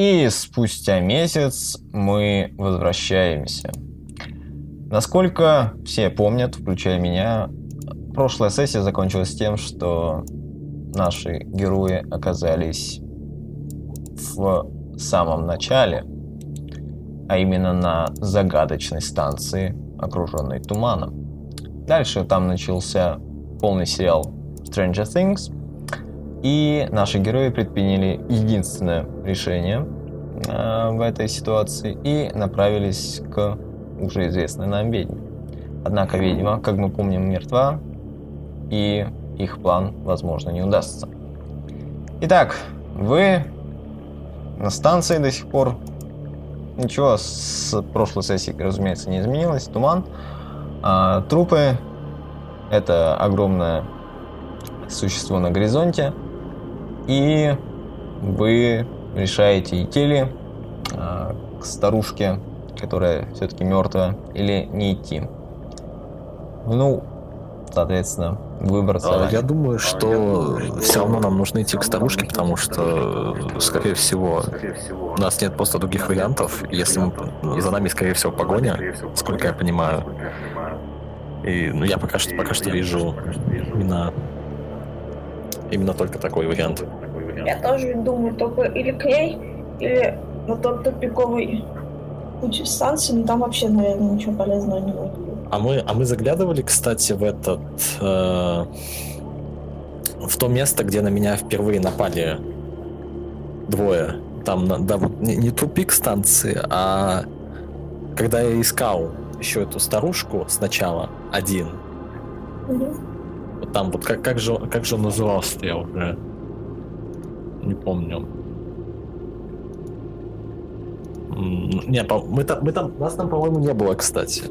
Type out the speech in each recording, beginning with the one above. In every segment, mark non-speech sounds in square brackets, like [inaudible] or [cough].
И спустя месяц мы возвращаемся. Насколько все помнят, включая меня, прошлая сессия закончилась тем, что наши герои оказались в самом начале, а именно на загадочной станции, окруженной туманом. Дальше там начался полный сериал Stranger Things, и наши герои предприняли единственное решение э, в этой ситуации и направились к уже известной нам ведьме. Однако ведьма, как мы помним, мертва, и их план, возможно, не удастся. Итак, вы на станции до сих пор. Ничего с прошлой сессии, разумеется, не изменилось. Туман. А, трупы. Это огромное существо на горизонте. И вы решаете идти ли а, к старушке которая все-таки мертвая, или не идти. Ну, соответственно, выбор а, Я думаю, что все равно нам нужно идти к старушке, потому что, скорее всего, у нас нет просто других вариантов. Если мы, за нами, скорее всего, погоня, сколько я понимаю. И ну, я пока что пока что вижу именно именно только такой вариант. Я тоже думаю, только или к ней, или на тот тупиковый куча станций, но там вообще, наверное, ничего полезного не будет. А мы, а мы заглядывали, кстати, в этот... Э, в то место, где на меня впервые напали двое. Там, да, вот не, не тупик станции, а когда я искал еще эту старушку сначала, один. Угу. Вот там вот как, как, же, как же он назывался, я уже не помню. Не, мы там, мы там, нас там, по-моему, не было, кстати.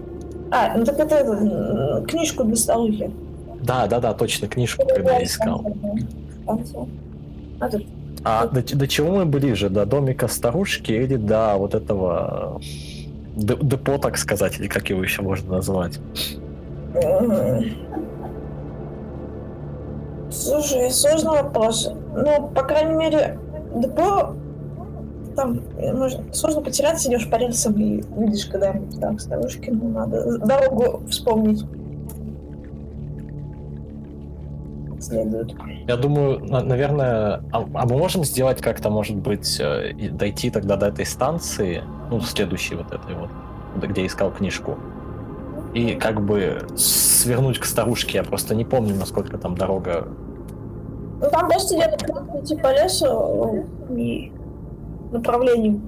А, ну так это книжку для старухи. Да, да, да, точно, книжку, ну, когда я искал. А, а до, до чего мы ближе? До домика старушки или до вот этого депо, так сказать, или как его еще можно назвать? Слушай, сложный вопрос. Ну, по крайней мере, депо там можно, сложно потеряться, идешь по рельсам и видишь, когда там старушки, ну надо дорогу вспомнить. Следует. Я думаю, наверное, а, а мы можем сделать как-то, может быть, э, дойти тогда до этой станции, ну, следующей вот этой вот, где искал книжку, и как бы свернуть к старушке. Я просто не помню, насколько там дорога. Ну, там просто идет идти по лесу и направлении,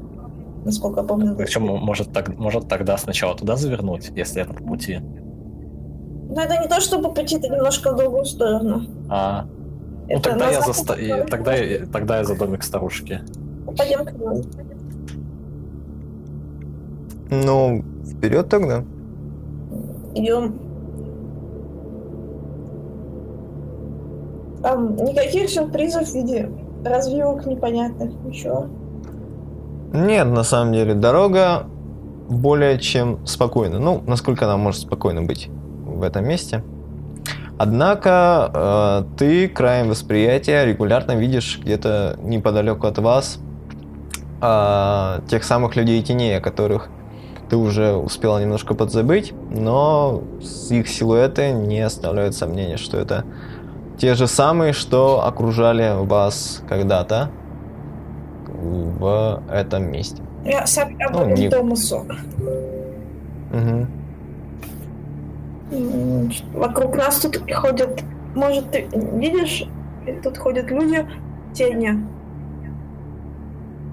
насколько я помню. Причем может, так, может тогда сначала туда завернуть, если это по пути. Ну это не то, чтобы по пути, это немножко в другую сторону. А. Ну это тогда я, за... тогда, тогда я за домик старушки. Пойдем к нему. Ну, вперед тогда. Идем. Там никаких сюрпризов в виде развивок непонятных, ничего. Нет, на самом деле, дорога более чем спокойна. Ну, насколько она может спокойно быть в этом месте. Однако э, ты краем восприятия регулярно видишь где-то неподалеку от вас э, тех самых людей теней, о которых ты уже успела немножко подзабыть, но их силуэты не оставляют сомнения, что это те же самые, что окружали вас когда-то в этом месте. Я сообщаю ну, не... Томасу. Угу. Вокруг нас тут ходят... Может, ты видишь, тут ходят люди, тени.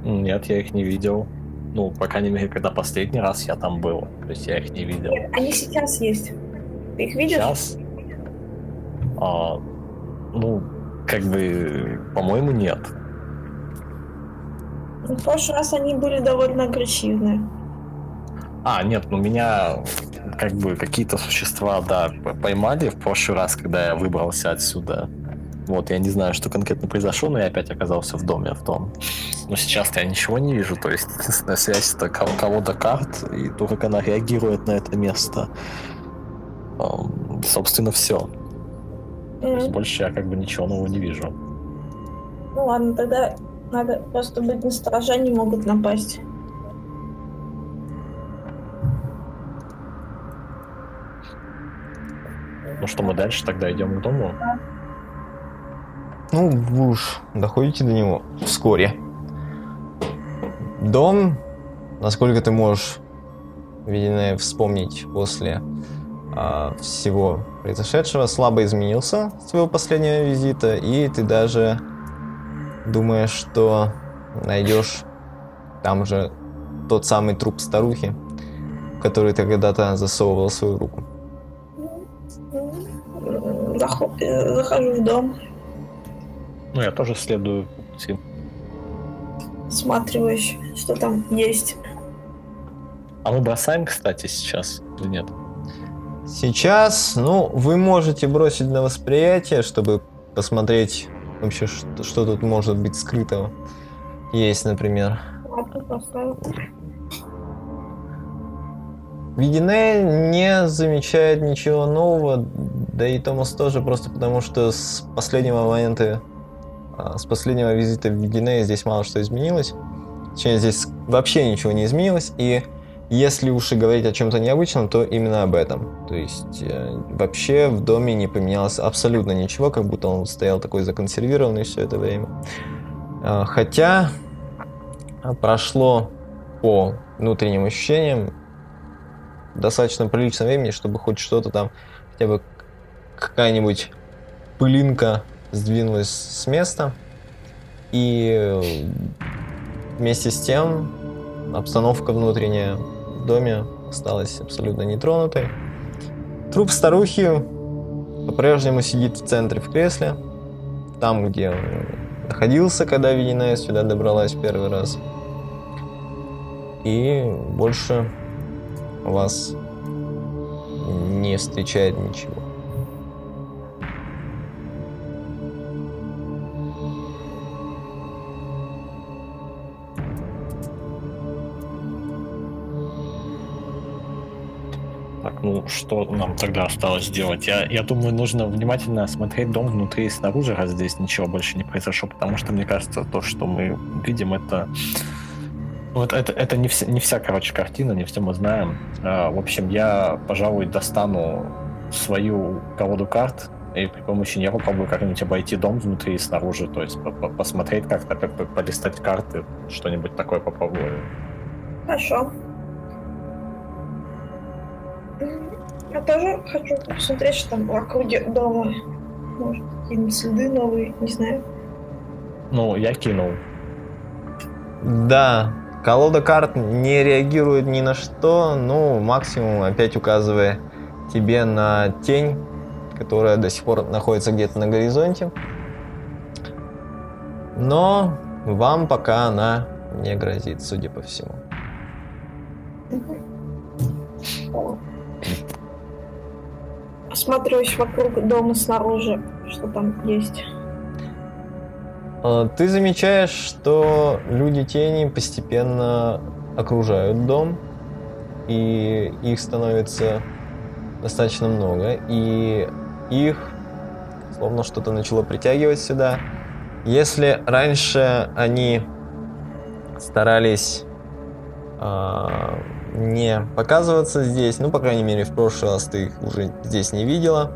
Нет, я их не видел. Ну, по крайней мере, когда последний раз я там был. То есть я их не видел. Нет, они сейчас есть. Ты их видишь? Сейчас? А, ну, как бы, по-моему, нет. В прошлый раз они были довольно агрессивные. А, нет, ну меня как бы какие-то существа, да, поймали в прошлый раз, когда я выбрался отсюда. Вот, я не знаю, что конкретно произошло, но я опять оказался в доме в том. Но сейчас я ничего не вижу, то есть [laughs] единственная связь это колода карт и то, как она реагирует на это место. Собственно, все. Mm-hmm. больше я как бы ничего нового не вижу. Ну ладно, тогда Надо просто быть на стороже, они могут напасть. Ну что, мы дальше тогда идем к дому? Ну, вы уж доходите до него вскоре. Дом, насколько ты можешь, видимо, вспомнить после всего произошедшего, слабо изменился с твоего последнего визита, и ты даже думаешь, что найдешь там же тот самый труп старухи, в который ты когда-то засовывал свою руку. Э, Захожу в дом, Ну, я тоже следую пути. осматриваюсь, что там есть. А мы бросаем, кстати, сейчас или нет? Сейчас, ну, вы можете бросить на восприятие, чтобы посмотреть вообще, что, что тут может быть скрытого. Есть, например. Видине не замечает ничего нового, да и Томас тоже, просто потому что с последнего момента, а, с последнего визита в Видине здесь мало что изменилось. Точнее, здесь вообще ничего не изменилось, и если уж и говорить о чем-то необычном, то именно об этом. То есть э, вообще в доме не поменялось абсолютно ничего, как будто он стоял такой законсервированный все это время. А, Хотя а, прошло по внутренним ощущениям достаточно прилично времени, чтобы хоть что-то там, хотя бы какая-нибудь пылинка сдвинулась с места. И э, вместе с тем обстановка внутренняя в доме осталась абсолютно нетронутой. Труп старухи по-прежнему сидит в центре в кресле, там, где он находился, когда Винина сюда добралась первый раз. И больше вас не встречает ничего. Что нам тогда осталось делать? Я, я думаю, нужно внимательно осмотреть дом внутри и снаружи, раз здесь ничего больше не произошло, потому что, мне кажется, то, что мы видим, это... Ну, это, это, не, вся, не вся, короче, картина, не все мы знаем. А, в общем, я, пожалуй, достану свою колоду карт и при помощи нее попробую как-нибудь обойти дом внутри и снаружи, то есть по- по- посмотреть как-то, как бы полистать карты, что-нибудь такое попробую. Хорошо. Я тоже хочу посмотреть, что там в округе дома. Может, какие-нибудь следы новые, не знаю. Ну, я кинул. Да, колода карт не реагирует ни на что, ну, максимум опять указывая тебе на тень, которая до сих пор находится где-то на горизонте. Но вам пока она не грозит, судя по всему. Осматриваюсь вокруг дома снаружи, что там есть. Э, Ты замечаешь, что люди тени постепенно окружают дом, и их становится достаточно много, и их словно что-то начало притягивать сюда. Если раньше они старались а, не показываться здесь, ну, по крайней мере, в прошлый раз ты их уже здесь не видела,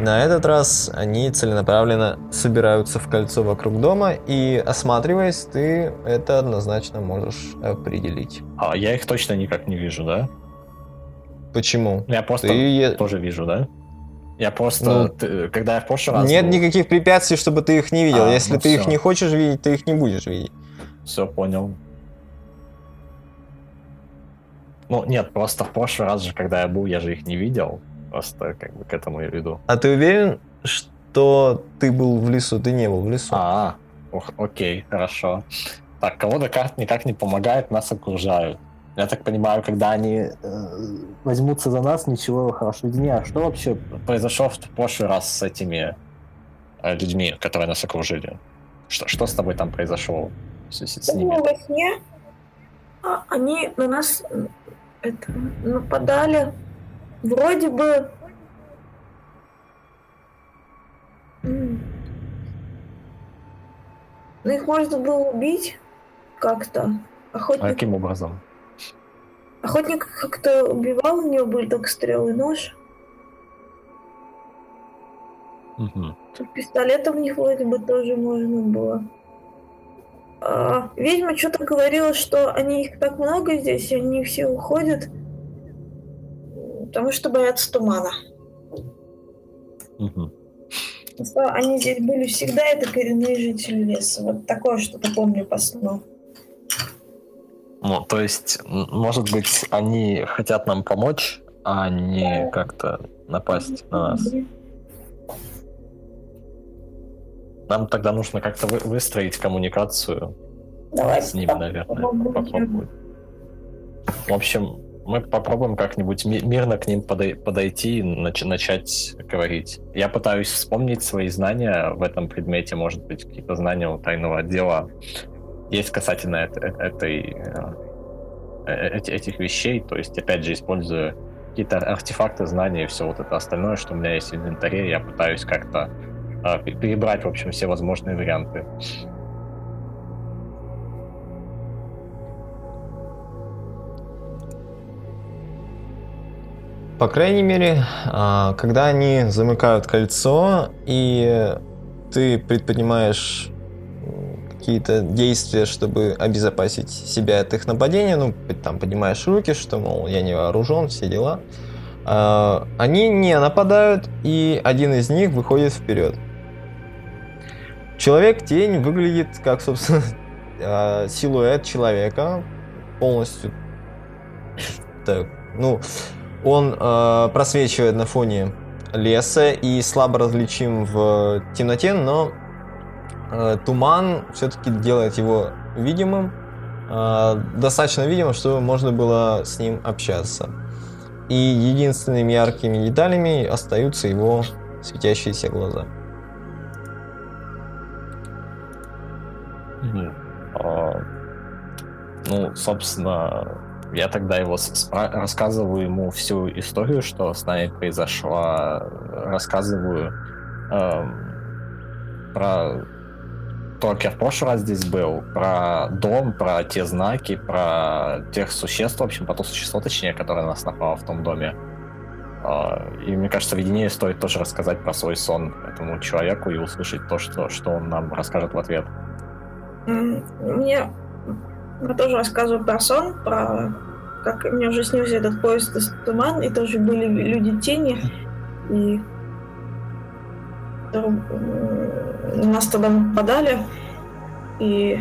на этот раз они целенаправленно собираются в кольцо вокруг дома, и осматриваясь, ты это однозначно можешь определить. А я их точно никак не вижу, да? Почему? Я просто Ты тоже вижу, да? Я просто, Ну, ты- когда я в прошлый раз... Нет никаких препятствий, чтобы ты их не видел. А, Если ну ты их всё. не хочешь видеть, ты их не будешь видеть. Все понял. Ну, нет, просто в прошлый раз же, когда я был, я же их не видел. Просто как бы к этому я веду. А ты уверен, что ты был в лесу? Ты не был в лесу. А, ох, окей, хорошо. Так, колода карт никак не помогает, нас окружают. Я так понимаю, когда они э, возьмутся за нас, ничего хорошего не А что вообще произошло в прошлый раз с этими э, людьми, которые нас окружили? Что, что с тобой там произошло с Я ними? во сне а, они на нас это, нападали. Вроде бы... Ну, их можно было убить как-то. А Охотник, каким образом? охотник как-то убивал, у него были только стрелы и нож. Тут пистолетом у них вроде бы тоже можно было. А, ведьма что-то говорила, что они их так много здесь, и они все уходят, потому что боятся тумана. Что они здесь были всегда, это коренные жители леса. Вот такое что-то помню по сну. Ну, то есть, может быть, они хотят нам помочь, а не как-то напасть на нас. Нам тогда нужно как-то вы- выстроить коммуникацию Давай с так наверное. попробуем. В общем, мы попробуем как-нибудь ми- мирно к ним подой- подойти и нач- начать говорить. Я пытаюсь вспомнить свои знания в этом предмете, может быть, какие-то знания у тайного отдела есть касательно э- этой, э, э- эти- этих вещей. То есть, опять же, используя какие-то артефакты, знания и все вот это остальное, что у меня есть в инвентаре, я пытаюсь как-то перебрать, в общем, все возможные варианты. По крайней мере, а, когда они замыкают кольцо, и ты предпринимаешь какие-то действия, чтобы обезопасить себя от их нападения, ну, там, поднимаешь руки, что, мол, я не вооружен, все дела, а, они не нападают, и один из них выходит вперед. Человек-тень выглядит как, собственно, [laughs] а, силуэт человека, полностью так, ну, он э, просвечивает на фоне леса и слабо различим в темноте, но э, туман все-таки делает его видимым, э, достаточно видимым, чтобы можно было с ним общаться. И единственными яркими деталями остаются его светящиеся глаза. Ну, собственно, я тогда его рассказываю ему всю историю, что с нами произошла, рассказываю эм, про то, как я в прошлый раз здесь был, про дом, про те знаки, про тех существ, в общем, про то существо, точнее, которое нас напало в том доме. А, И мне кажется, в видении стоит тоже рассказать про свой сон этому человеку и услышать то, что, что он нам расскажет в ответ. Мне я тоже рассказываю про сон, про как мне уже снился этот поезд из туман, и тоже были люди тени, и на нас тогда нападали, и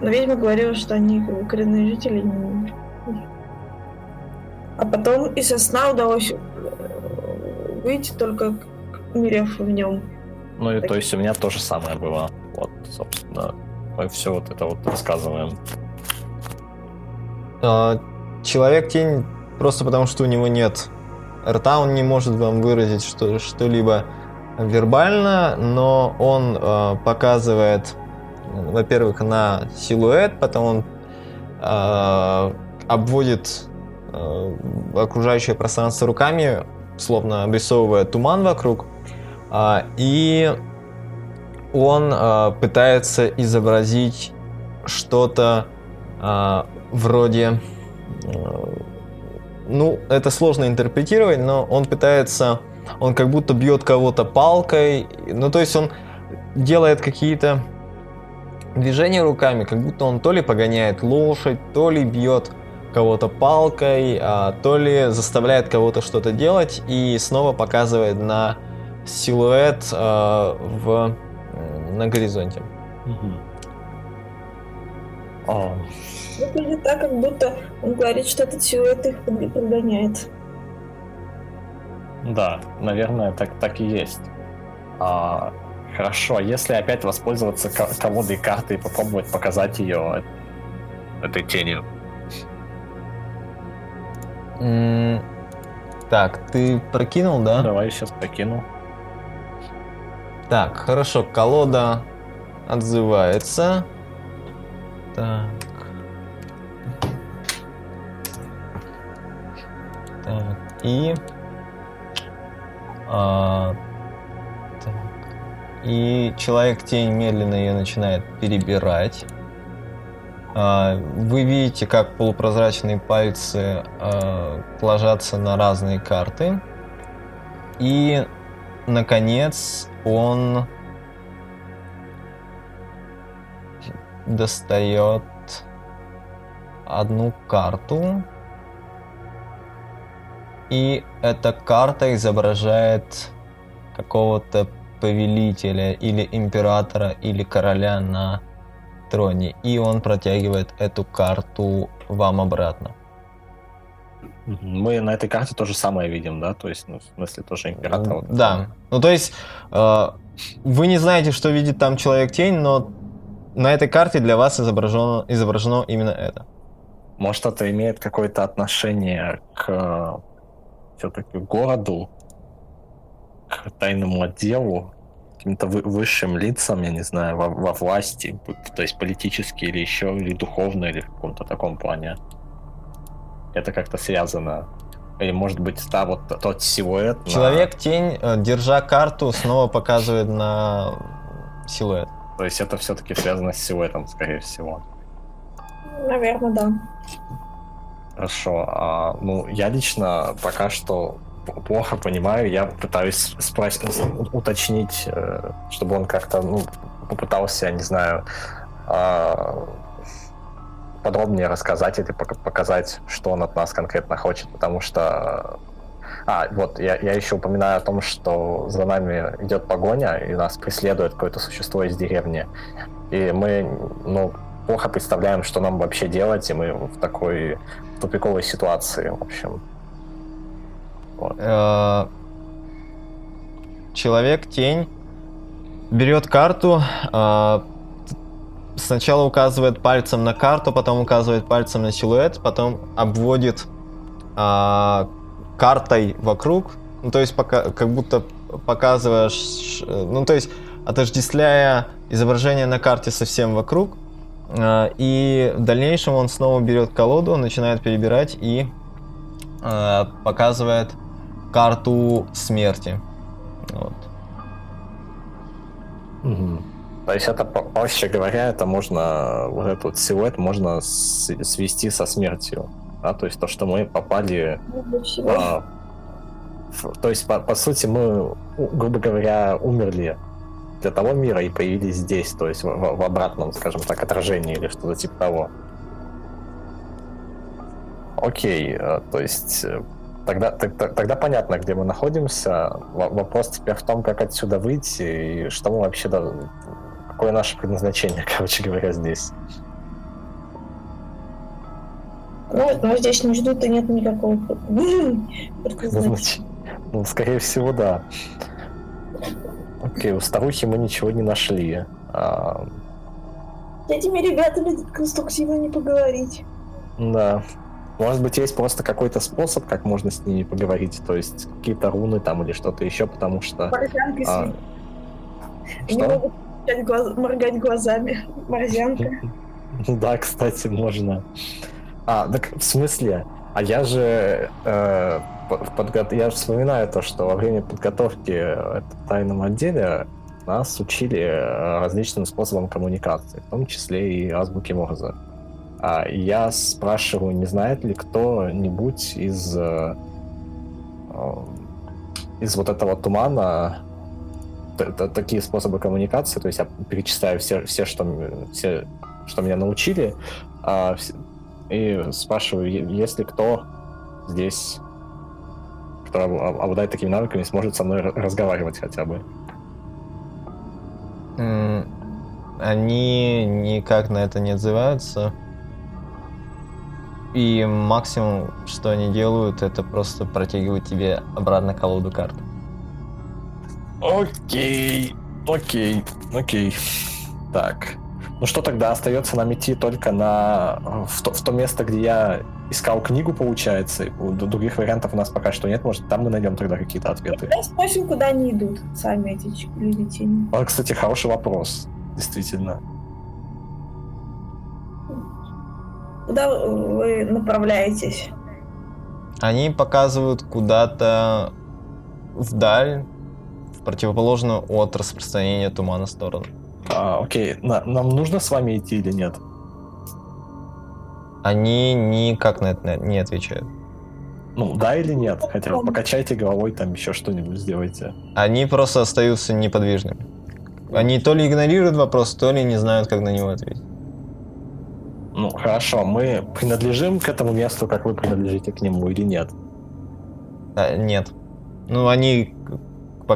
но ведьма говорила, что они коренные жители. А потом из сна удалось э, выйти, только умерев в нем. Ну и Так. то есть у меня то же самое было. Вот, собственно, мы все вот это вот рассказываем. А, Человек-тень просто потому, что у него нет рта, он не может вам выразить что- что-либо вербально, но он э, показывает, э, во-первых, на силуэт, потом он э, обводит э, окружающее пространство руками, словно обрисовывая туман вокруг, А, и он э, пытается изобразить что-то а, вроде... э, Ну, это сложно интерпретировать, но он пытается... Он как будто бьет кого-то палкой. Ну, то есть он делает какие-то движения руками, как будто он то ли погоняет лошадь, то ли бьет кого-то палкой, а, то ли заставляет кого-то что-то делать и снова показывает на силуэт а, в, на горизонте. А, Выглядит так, как будто он говорит, что этот силуэт их под- подгоняет. да, наверное, так, так и есть. А, хорошо, если опять воспользоваться ко- колодой карты и попробовать показать ее этой тенью. Так, ты прокинул, да? Давай сейчас прокину. Так, хорошо, колода отзывается. Так. Так, и... а, так. и человек-тень медленно ее начинает перебирать. А, Вы видите, как полупрозрачные пальцы а, ложатся на разные карты. И, наконец, он достает одну карту. И эта карта изображает какого-то повелителя или императора или короля на троне. И он протягивает эту карту вам обратно. Мы на этой карте то же самое видим, да? То есть, ну, в смысле, тоже император. вот. Да. Ну, то есть, э, вы не знаете, что видит там человек-тень, но на этой карте для вас изображено, изображено именно это. Может, это имеет какое-то отношение к все-таки городу, к тайному отделу, каким-то вы- высшим лицам, я не знаю, во, во власти, то есть политически или еще, или духовно, или в каком-то таком плане. Это как-то связано. Или может быть, та вот тот силуэт. на- Человек-тень, э, держа карту, снова показывает на силуэт. То есть это все-таки связано с силуэтом, скорее всего. Наверное, да. Хорошо. А, ну, я лично пока что плохо понимаю. Я пытаюсь спросить, уточнить, э, чтобы он как-то ну, попытался, не знаю, а, подробнее рассказать или пока- показать, что он от нас конкретно хочет, потому что... А, вот, я, я еще упоминаю о том, что за нами идет погоня, и нас преследует какое-то существо из деревни. И мы, ну, плохо представляем, что нам вообще делать, и мы в такой тупиковой ситуации, в общем. Э, Человек-тень берет карту, э, сначала указывает пальцем на карту, потом указывает пальцем на силуэт, потом обводит э, картой вокруг, ну, то есть пока, как будто показываешь, ну, то есть отождествляя изображение на карте совсем вокруг, э, и в дальнейшем он снова берет колоду, начинает перебирать и э, показывает карту смерти. Вот. То есть это, проще говоря, это можно, вот этот вот силуэт можно свести со смертью. Да? То есть то, что мы попали а, в- то есть, по, по сути, мы, грубо говоря, умерли для того мира и появились здесь, то есть в, в- обратном, скажем так, отражении или что-то типа того. Окей, э, то есть э, тогда, т- т- тогда понятно, где мы находимся. Во- Вопрос теперь в том, как отсюда выйти и что мы вообще, какое наше предназначение, [laughs] короче говоря, здесь. Ну, но здесь не ждут и нет никакого [laughs] предназначения. Ну, скорее всего, да. Окей, у старухи мы ничего не нашли. А, С этими ребятами конструктивно не поговорить. да. Может быть, есть просто какой-то способ, как можно с ними поговорить, то есть какие-то руны там или что-то еще, потому что... А, что? Моргать глаз- моргать глазами. Морзянка. [laughs] Да, кстати, можно. А, так в смысле? А я же э, подго- я же вспоминаю то, что во время подготовки э, в тайном отделе нас учили э, различным способам коммуникации, в том числе и азбуки Морзе. А я спрашиваю, не знает ли кто-нибудь из э, из вот этого тумана такие способы коммуникации, то есть я перечисляю все, все, что, все, что меня научили, а, и спрашиваю, е- есть ли кто здесь, кто об- обладает такими навыками, сможет со мной разговаривать хотя бы. Они никак на это не отзываются. И максимум, что они делают, это просто протягивают тебе обратно колоду карт. Окей, окей, окей. Так. Ну что тогда остается нам идти только на в то, в то место, где я искал книгу, получается. У других вариантов у нас пока что нет. Может, там мы найдем тогда какие-то ответы. Давай спросим, куда они идут, сами эти люди тени. Вот, кстати, хороший вопрос. Действительно. Куда вы направляетесь? Они показывают куда-то вдаль, в противоположную от распространения тумана сторону. А, окей, На- нам нужно с вами идти или нет? Они никак на это не отвечают. Ну, да или нет? Хотя бы покачайте головой, там еще что-нибудь сделайте. Они просто остаются неподвижными. Они то ли игнорируют вопрос, то ли не знают, как на него ответить. Ну, хорошо, мы принадлежим к этому месту, как вы принадлежите к нему или нет? А, нет. Ну, они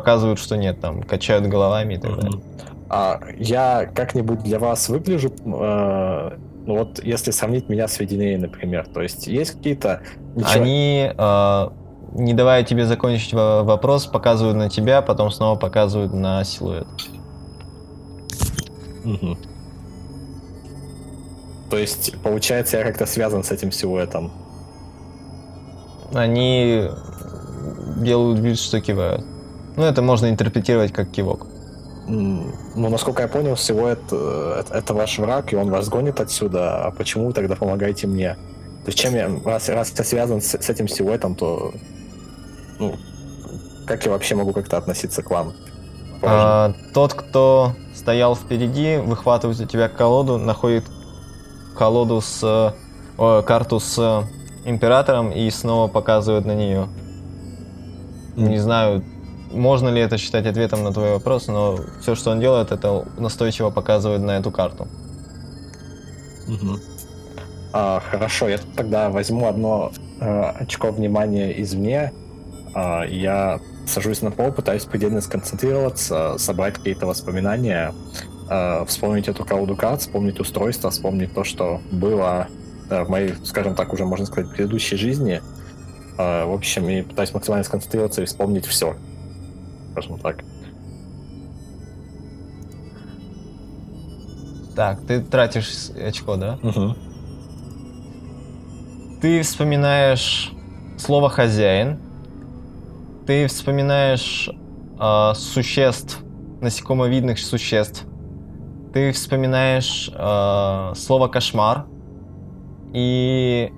показывают, что нет, там, качают головами и так далее. А я как-нибудь для вас выгляжу, э, ну вот если сравнить меня с Веденеей, например, то есть есть какие-то... ничего- Они, э, не давая тебе закончить во- вопрос, показывают на тебя, потом снова показывают на силуэт. Мгм. То есть, получается, я как-то связан с этим силуэтом. Они делают вид, что кивают. Ну, это можно интерпретировать как кивок. Ну, насколько я понял, силуэт э, это- это ваш враг, и он вас гонит отсюда, а почему вы тогда помогаете мне? То есть, чем я, раз, раз я связан с, с этим силуэтом, то, ну, как я вообще могу как-то относиться к вам? А, тот, кто стоял впереди, выхватывает у тебя колоду, находит колоду с... о, карту с императором и снова показывает на нее. Не знаю, можно ли это считать ответом на твой вопрос, но все, что он делает, это настойчиво показывает на эту карту. Мгм. А, хорошо, я тогда возьму одно э, очко внимания извне. А, я сажусь на пол, пытаюсь предельно сконцентрироваться, собрать какие-то воспоминания, э, вспомнить эту колоду карт, вспомнить устройство, вспомнить то, что было э, в моей, скажем так, уже можно сказать, предыдущей жизни. Э, в общем, и пытаюсь максимально сконцентрироваться и вспомнить все. Скажем так. Так, ты тратишь очко, да? Мгм. Ты вспоминаешь слово хозяин. Ты вспоминаешь а, существ, насекомовидных существ. Ты вспоминаешь а, слово кошмар. И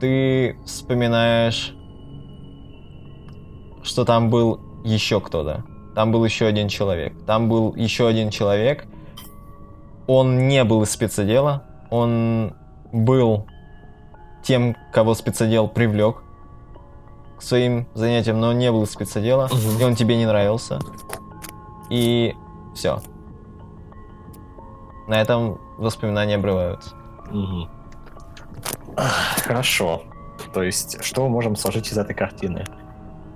ты вспоминаешь, что там был еще кто-то. Там был еще один человек. Там был еще один человек. Он не был из спецотдела. Он был тем, кого спецотдел привлек к своим занятиям, но он не был из спецотдела, Мгм. и он тебе не нравился. И все. На этом воспоминания обрываются. Ах, Хорошо. То есть, что мы можем сложить из этой картины?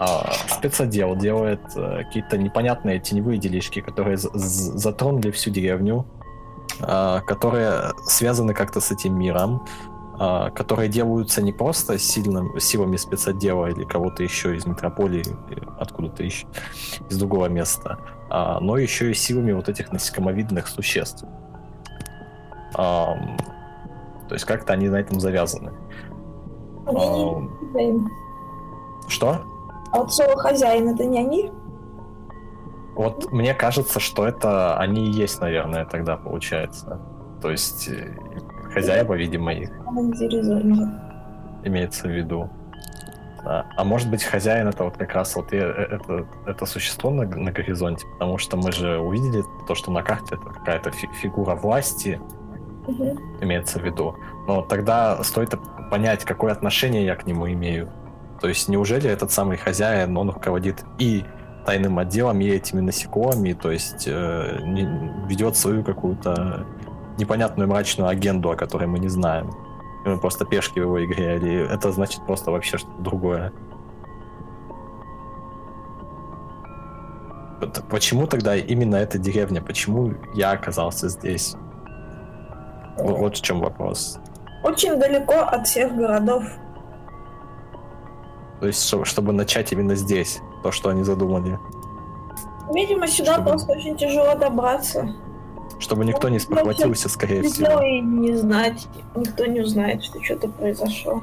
А, спецотдел делает э, какие-то непонятные теневые делишки, которые затронули всю деревню, а, которые связаны как-то с этим миром, а, которые делаются не просто сильным, силами спецотдела или кого-то еще из метрополии, откуда-то еще, из другого места, но еще и силами вот этих насекомовидных существ. То есть как-то они на этом завязаны. Что? А вот слово хозяин это не они? Вот мне кажется, что это они и есть, наверное, тогда получается. То есть э, хозяева, видимо, их имеется в виду. Да. А может быть, хозяин это вот как раз вот э- это, это существо на, на горизонте, потому что мы же увидели то, что на карте это какая-то фи- фигура власти, Мгм. имеется в виду. Но тогда стоит понять, какое отношение я к нему имею. То есть неужели этот самый хозяин, он руководит и тайным отделом, и этими насекомыми, то есть э, ведет свою какую-то непонятную мрачную агенду, о которой мы не знаем. И мы просто пешки в его игре, или это значит просто вообще что-то другое. Почему тогда именно эта деревня? Почему я оказался здесь? Вот, вот в чем вопрос. Очень далеко от всех городов. То есть, чтобы, начать именно здесь, то, что они задумали. Видимо, сюда Чтобы- просто очень тяжело добраться. Чтобы никто не спохватился, скорее всего. и не знать, никто не узнает, что что-то произошло.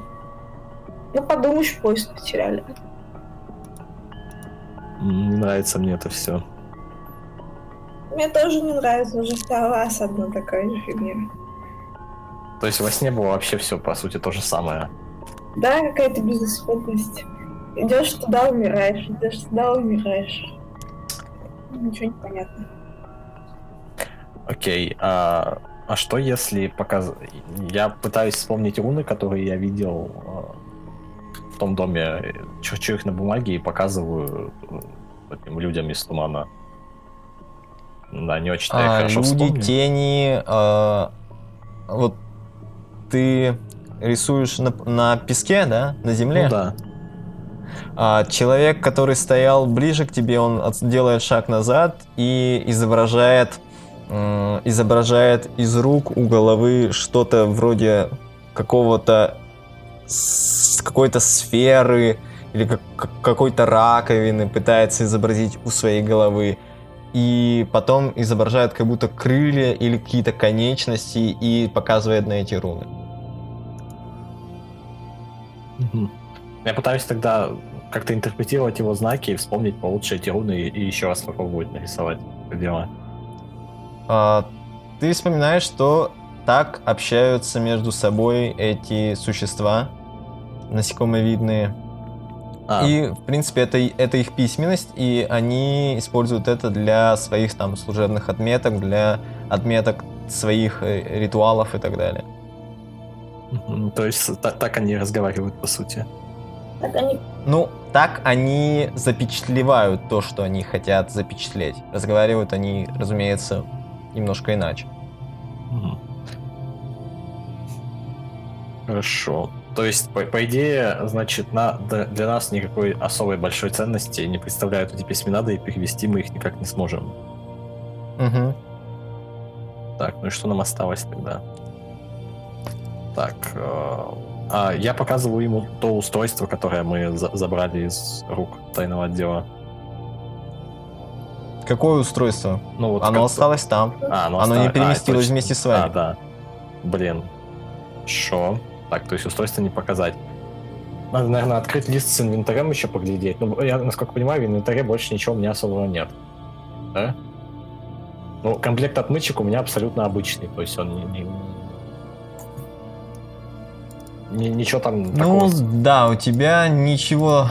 Ну, подумаешь, поезд потеряли. Не нравится мне это все. Мне тоже не нравится уже раз одна такая же фигня. То есть во сне было вообще все, по сути, то же самое. Да, какая-то безысходность. Идешь туда, умираешь, идешь туда, умираешь. Ничего не понятно. Окей, а, а что если показ... Я пытаюсь вспомнить руны, которые я видел э, в том доме, черчу их на бумаге и показываю э, этим людям из тумана. Да, не очень А, хорошо люди, вспомню. тени, а, вот ты рисуешь на, на песке, да, на земле? Ну да. А человек, который стоял ближе к тебе, он делает шаг назад и изображает, м, изображает из рук у головы что-то вроде какого-то какой-то сферы или как- какой-то раковины пытается изобразить у своей головы. И потом изображает как будто крылья или какие-то конечности и показывает на эти руны. Я пытаюсь тогда как-то интерпретировать его знаки и вспомнить получше эти руны и, еще раз попробовать нарисовать дело. А, ты вспоминаешь, что так общаются между собой эти существа, насекомовидные. А, И, в принципе, это, это их письменность, и они используют это для своих там служебных отметок, для отметок своих э, ритуалов и так далее. [laughs] то есть та- так они разговаривают по сути. Так они Ну, так они запечатлевают то, что они хотят запечатлеть. Разговаривают они, разумеется, немножко иначе. Хорошо. То есть, по, по идее, значит, на, для нас никакой особой большой ценности не представляют эти письмена, да и перевести мы их никак не сможем. Мгм. Так, ну и что нам осталось тогда? Так, э, а я показываю ему то устройство, которое мы за- забрали из рук тайного отдела. Какое устройство? Ну, вот Оно как- осталось там. А, оно, Оно не оста- а, переместилось точно. вместе с вами. А, да. Блин. Шо? Так, то есть устройство не показать. Надо, наверное, открыть лист с инвентарем еще поглядеть. Ну, я, насколько понимаю, в инвентаре больше ничего у меня особого нет. Да? Ну, комплект отмычек у меня абсолютно обычный. То есть он не... не- ничего там Ну, такого, да, у тебя ничего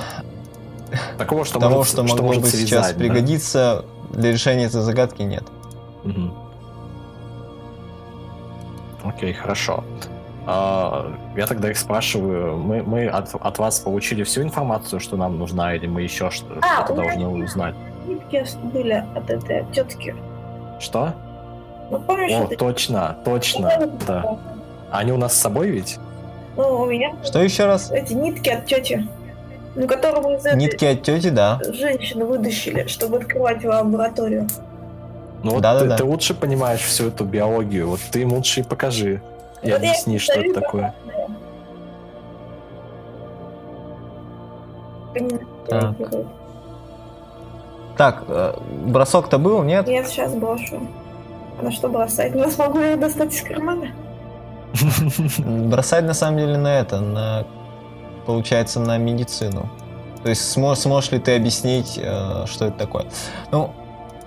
такого, что того, может, что могло может бы сейчас связать, да? пригодиться для решения этой загадки, нет. Мгм. Окей, хорошо. А, я тогда их спрашиваю, мы, мы от, от вас получили всю информацию, что нам нужна, или мы еще что- А, меня должны узнать? нитки были от этой тетки. Что? Ну, помнишь, О, это- точно, точно, да. Они у нас с собой ведь? Ну, у меня Что еще раз? эти нитки от тети. Ну, которую мы из этой Нитки от тети, да. женщины вытащили, чтобы открывать лабораторию. Ну вот Да-да-да. ты, ты лучше понимаешь всю эту биологию, вот ты им лучше и покажи. И Вот я объясни, что это такое. Так. Так, э, бросок-то был, нет? Я сейчас брошу. А на что бросать? Не смогу я достать из кармана? Бросать на самом деле на это, на получается на медицину. То есть смо- сможешь ли ты объяснить, э, что это такое? Ну,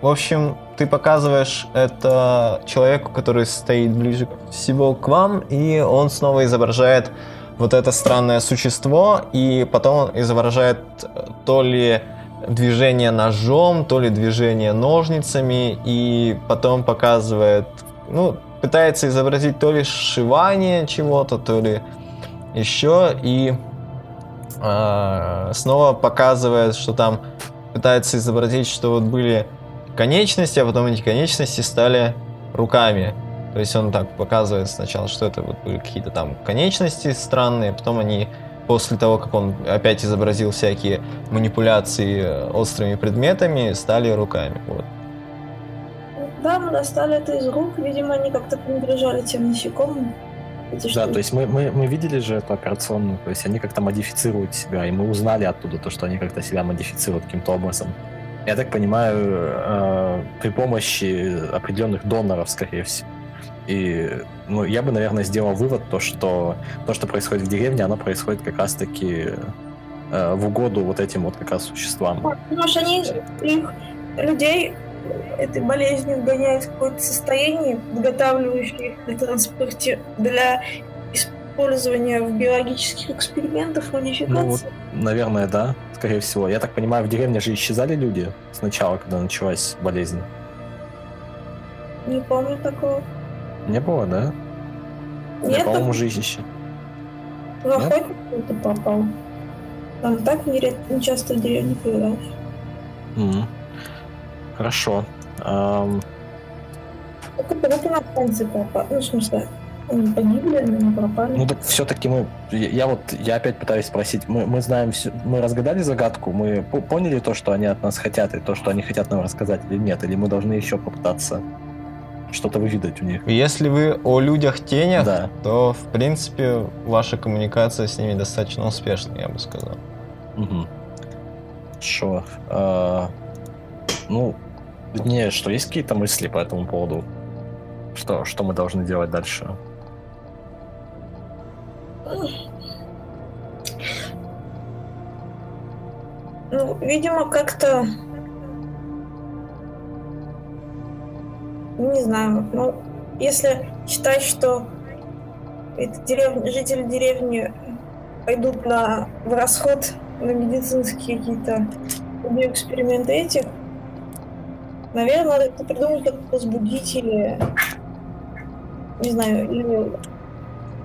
в общем, ты показываешь это человеку, который стоит ближе всего к вам, и он снова изображает вот это странное существо, и потом он изображает э, то ли движение ножом, то ли движение ножницами, и потом показывает, ну, пытается изобразить то ли сшивание чего-то, то ли еще, и а, снова показывает, что там пытается изобразить, что вот были конечности, а потом эти конечности стали руками. То есть он так показывает сначала, что это вот были какие-то там конечности странные, потом они после того, как он опять изобразил всякие манипуляции э, острыми предметами, стали руками. Вот. Да, мы достали это из рук. Видимо, они как-то принадлежали тем насекомым. Эти Да, штуки. то есть мы, мы, мы видели же эту операционную, то есть они как-то модифицируют себя, и мы узнали оттуда то, что они как-то себя модифицируют каким-то образом. Я так понимаю, э, при помощи определенных доноров, скорее всего. И ну, я бы, наверное, сделал вывод, то, что то, что происходит в деревне, оно происходит как раз-таки э, в угоду вот этим вот как раз существам. Потому что они их людей этой болезнью вгоняют в какое-то состояние, подготавливающее их для транспорте, для использования в биологических экспериментах, модификации. Ну вот, наверное, да, скорее всего. Я так понимаю, в деревне же исчезали люди сначала, когда началась болезнь. Не помню такого. Не было, да? Нет, Я, по-моему, ищи. в охотник кто-то попал. Там так не, не часто в деревне появляюсь. М. Хорошо. Только только на станции попал. Ну, в смысле, они погибли, они пропали. Ну так все-таки мы, я, я вот, я опять пытаюсь спросить, мы, мы знаем, всё- мы разгадали загадку, мы по- поняли то, что они от нас хотят, и то, что они хотят нам рассказать или нет, или мы должны еще попытаться что-то выведать у них. Если вы о людях-тенях, Да. то, в принципе, ваша коммуникация с ними достаточно успешна, я бы сказал. Угу. Хорошо. А, ну, не, что есть какие-то мысли по этому поводу? Что, что мы должны делать дальше? Ну, видимо, как-то... Не знаю, ну, если считать, что это деревня, жители деревни пойдут на в расход на медицинские какие-то эксперименты этих, наверное, надо как-то придумать, как возбудить или, не знаю, или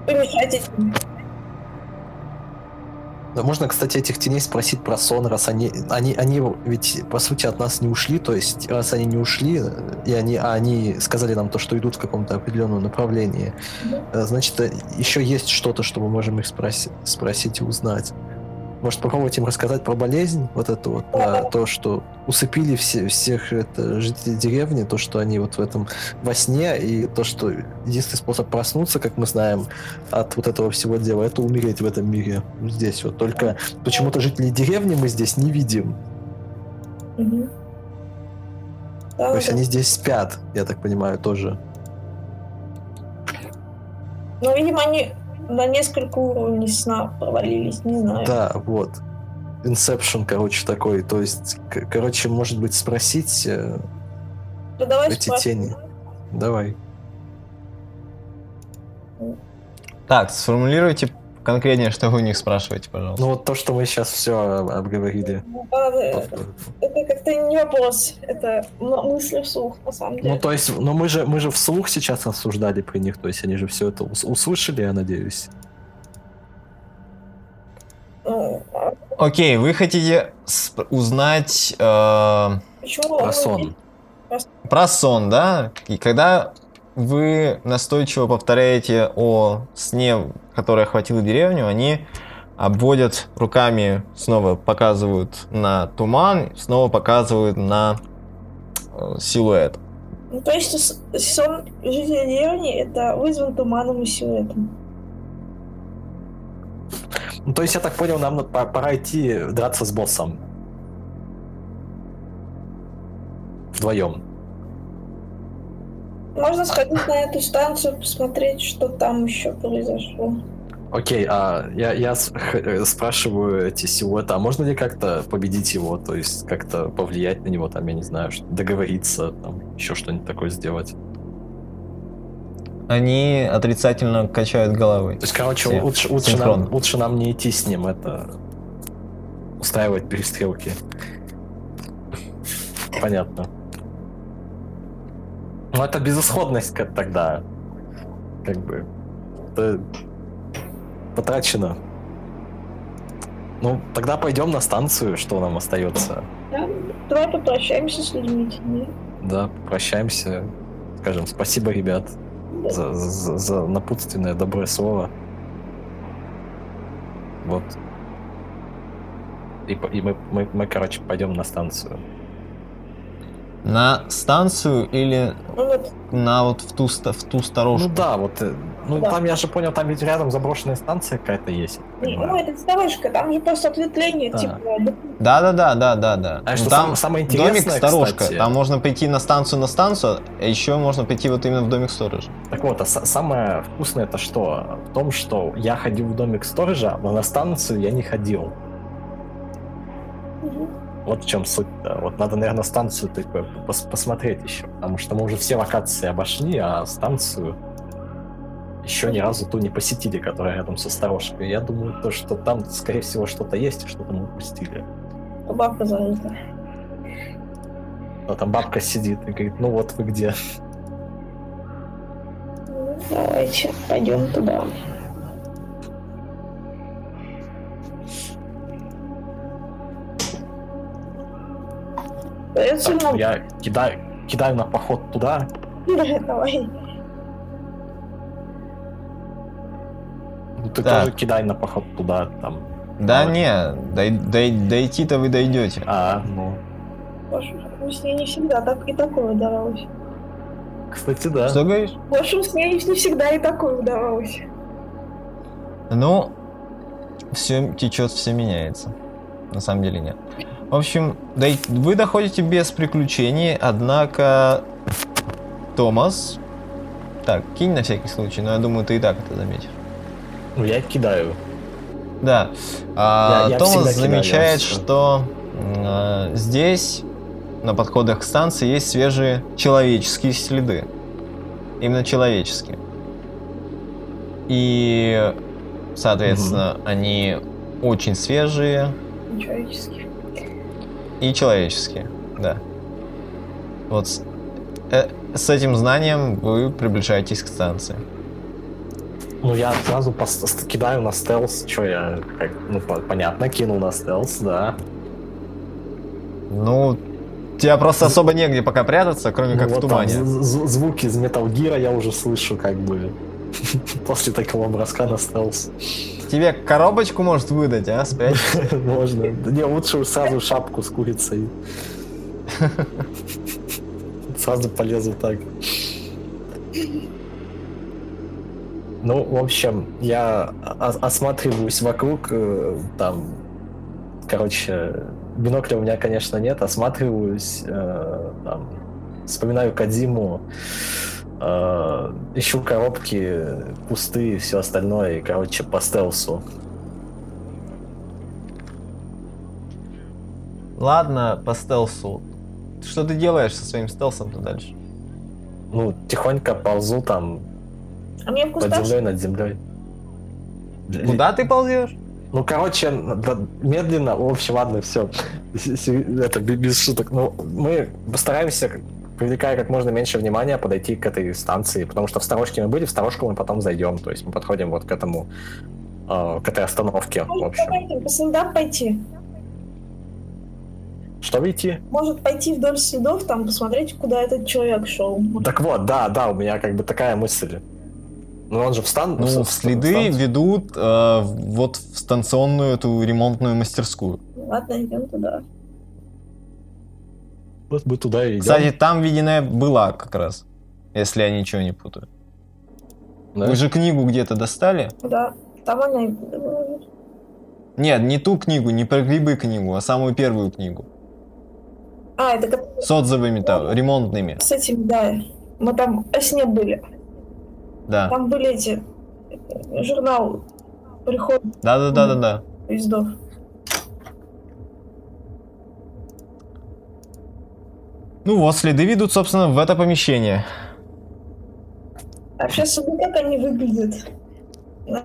помешать этим. Да, можно, кстати, этих теней спросить про сон, раз они, они, они ведь, по сути, от нас не ушли, то есть, раз они не ушли, и они, а они сказали нам то, что идут в каком-то определенном направлении, э, значит, э, еще есть что-то, что мы можем их спросить, спросить и узнать. Может, попробовать им рассказать про болезнь, вот это вот, про то, что усыпили все, всех это, жителей деревни, то, что они вот в этом во сне, и то, что единственный способ проснуться, как мы знаем, от вот этого всего дела, это умереть в этом мире, здесь вот. Только почему-то жителей деревни мы здесь не видим. Мгм. Да, То есть да. они здесь спят, я так понимаю, тоже. Ну, видимо, они на несколько уровней сна провалились, не знаю. Да, вот. Inception, короче, такой. То есть, короче, может быть, спросить э, Да давай эти спросим. тени. Давай. Так, сформулируйте конкретнее, что вы у них спрашиваете, пожалуйста. Ну вот то, что мы сейчас все обговорили. Да, Это как-то не вопрос, это мысли вслух, на самом деле. Ну, то есть, ну мы же, мы же вслух сейчас обсуждали при них, то есть они же все это ус- услышали, я надеюсь. Ну, а Окей, вы хотите узнать э, почему? Про он сон. про сон, да? И когда вы настойчиво повторяете о сне, который охватил деревню, они обводят руками, снова показывают на туман, снова показывают на э, силуэт. Ну, то есть сон жителей деревни это вызван туманом и силуэтом. Ну, то есть, я так понял, нам надо- по- пора идти драться с боссом. Вдвоем. Можно сходить на эту станцию, посмотреть, что там еще произошло. Окей, а я, я э, спрашиваю эти силуэты, а можно ли как-то победить его, то есть как-то повлиять на него, там, я не знаю, что- договориться, там, еще что-нибудь такое сделать? Они отрицательно качают головой. То есть, короче, Все, лучше, лучше, нам, лучше нам не идти с ним, это устраивать перестрелки. Понятно. Ну, это безысходность как тогда. Как бы. Это потрачено. Ну, тогда пойдем на станцию, что нам остается. Да? Давай попрощаемся с людьми. Да, прощаемся. Скажем спасибо, ребят, за, за, за напутственное доброе слово. Вот. И, и мы, мы, мы, короче, пойдем на станцию. На станцию или Ну, вот, на вот в ту, ста- в ту сторожку? Ну да, вот. э, Ну Да. там я же понял, там ведь рядом заброшенная станция какая-то есть. не, понимаю. ну, это сторожка, там же просто ответвление, Да. типа, Да, да, да, да, да, да. А Ну, что там сам- самое домик интересное, сторожка. кстати- Там можно прийти на станцию на станцию, а еще можно прийти вот именно в домик сторожа. Так вот, а са- самое вкусное это что? В том, что я ходил в домик сторожа, но на станцию я не ходил. Мгм. Вот в чем суть-то. Вот надо, наверное, станцию такое пос- посмотреть еще. Потому что мы уже все локации обошли, а станцию еще ни разу ту не посетили, которая рядом со сторожкой. Я думаю, то, что там, скорее всего, что-то есть, и что-то мы упустили. Бабка занята. А там бабка сидит и говорит, ну вот вы где. Давайте пойдем туда. Так, я кидаю, кидаю на поход туда. Да, давай. Ну, ты Так. тоже кидай на поход туда, там. Да Давай. не, дой- дой- дойти-то вы дойдете. А, ну. Вашему сне не всегда так и такое удавалось. Кстати, да. Что говоришь? Вашему сне не всегда и такое удавалось. Ну, все течет, все меняется. На самом деле нет. В общем, вы доходите без приключений, однако Томас... Так, кинь на всякий случай, но я думаю, ты и так это заметишь. Ну, я кидаю. Да. А, Я- я Томас кидаю, замечает, всё. что э, здесь, на подходах к станции, есть свежие человеческие следы. Именно человеческие. И, соответственно, они очень свежие Человеческий. И человеческие. Да. Вот с, э, с этим знанием вы приближаетесь к станции. Ну, я сразу кидаю на стелс. Че я, как, ну, по- понятно, кинул на стелс, да. Ну, тебя просто особо негде пока прятаться, кроме Ну, как вот в там тумане. з- звуки из Metal Gear я уже слышу, как бы. [laughs] После такого броска на стелс. Тебе коробочку может выдать, а? Спрячь. [laughs] Можно. Да не, лучше сразу шапку с курицей. [laughs] Сразу полезу так. Ну, в общем, я осматриваюсь вокруг, э, там, короче, бинокля у меня, конечно, нет, осматриваюсь, э, там, вспоминаю Кадиму, э, ищу коробки, кусты и все остальное, и, короче, по стелсу. Ладно, по стелсу. Что ты делаешь со своим стелсом-то дальше? Ну, тихонько ползу там А мне под землей, над землей. Куда ты ползешь? Ну, короче, да, медленно, в общем, ладно, все. Это бе- без шуток. Ну, мы постараемся, привлекая как можно меньше внимания, подойти к этой станции, потому что в сторожке мы были, в сторожку мы потом зайдем, то есть мы подходим вот к этому, э, к этой остановке, в Может, общем. давайте по следам пойти. Что идти? Может пойти вдоль следов, там посмотреть, куда этот человек шел. Так вот, да, да, у меня как бы такая мысль. Ну, он же в стан... Ну, в- в следы станцию. ведут э, вот в станционную эту ремонтную мастерскую. Ладно, идем туда. Вот мы туда и идем. Кстати, там виденная была как раз, если я ничего не путаю. Да? Вы же книгу где-то достали? Да, там она и была. Нет, не ту книгу, не про грибы книгу, а самую первую книгу. А, это как С отзывами там, ремонтными. с этим, да. Мы там о сне были. Да. Там были эти э, журнал приход Да-да-да-да-да. поездов. Ну вот, следы ведут, собственно, в это помещение. А вообще смотри, как они выглядят.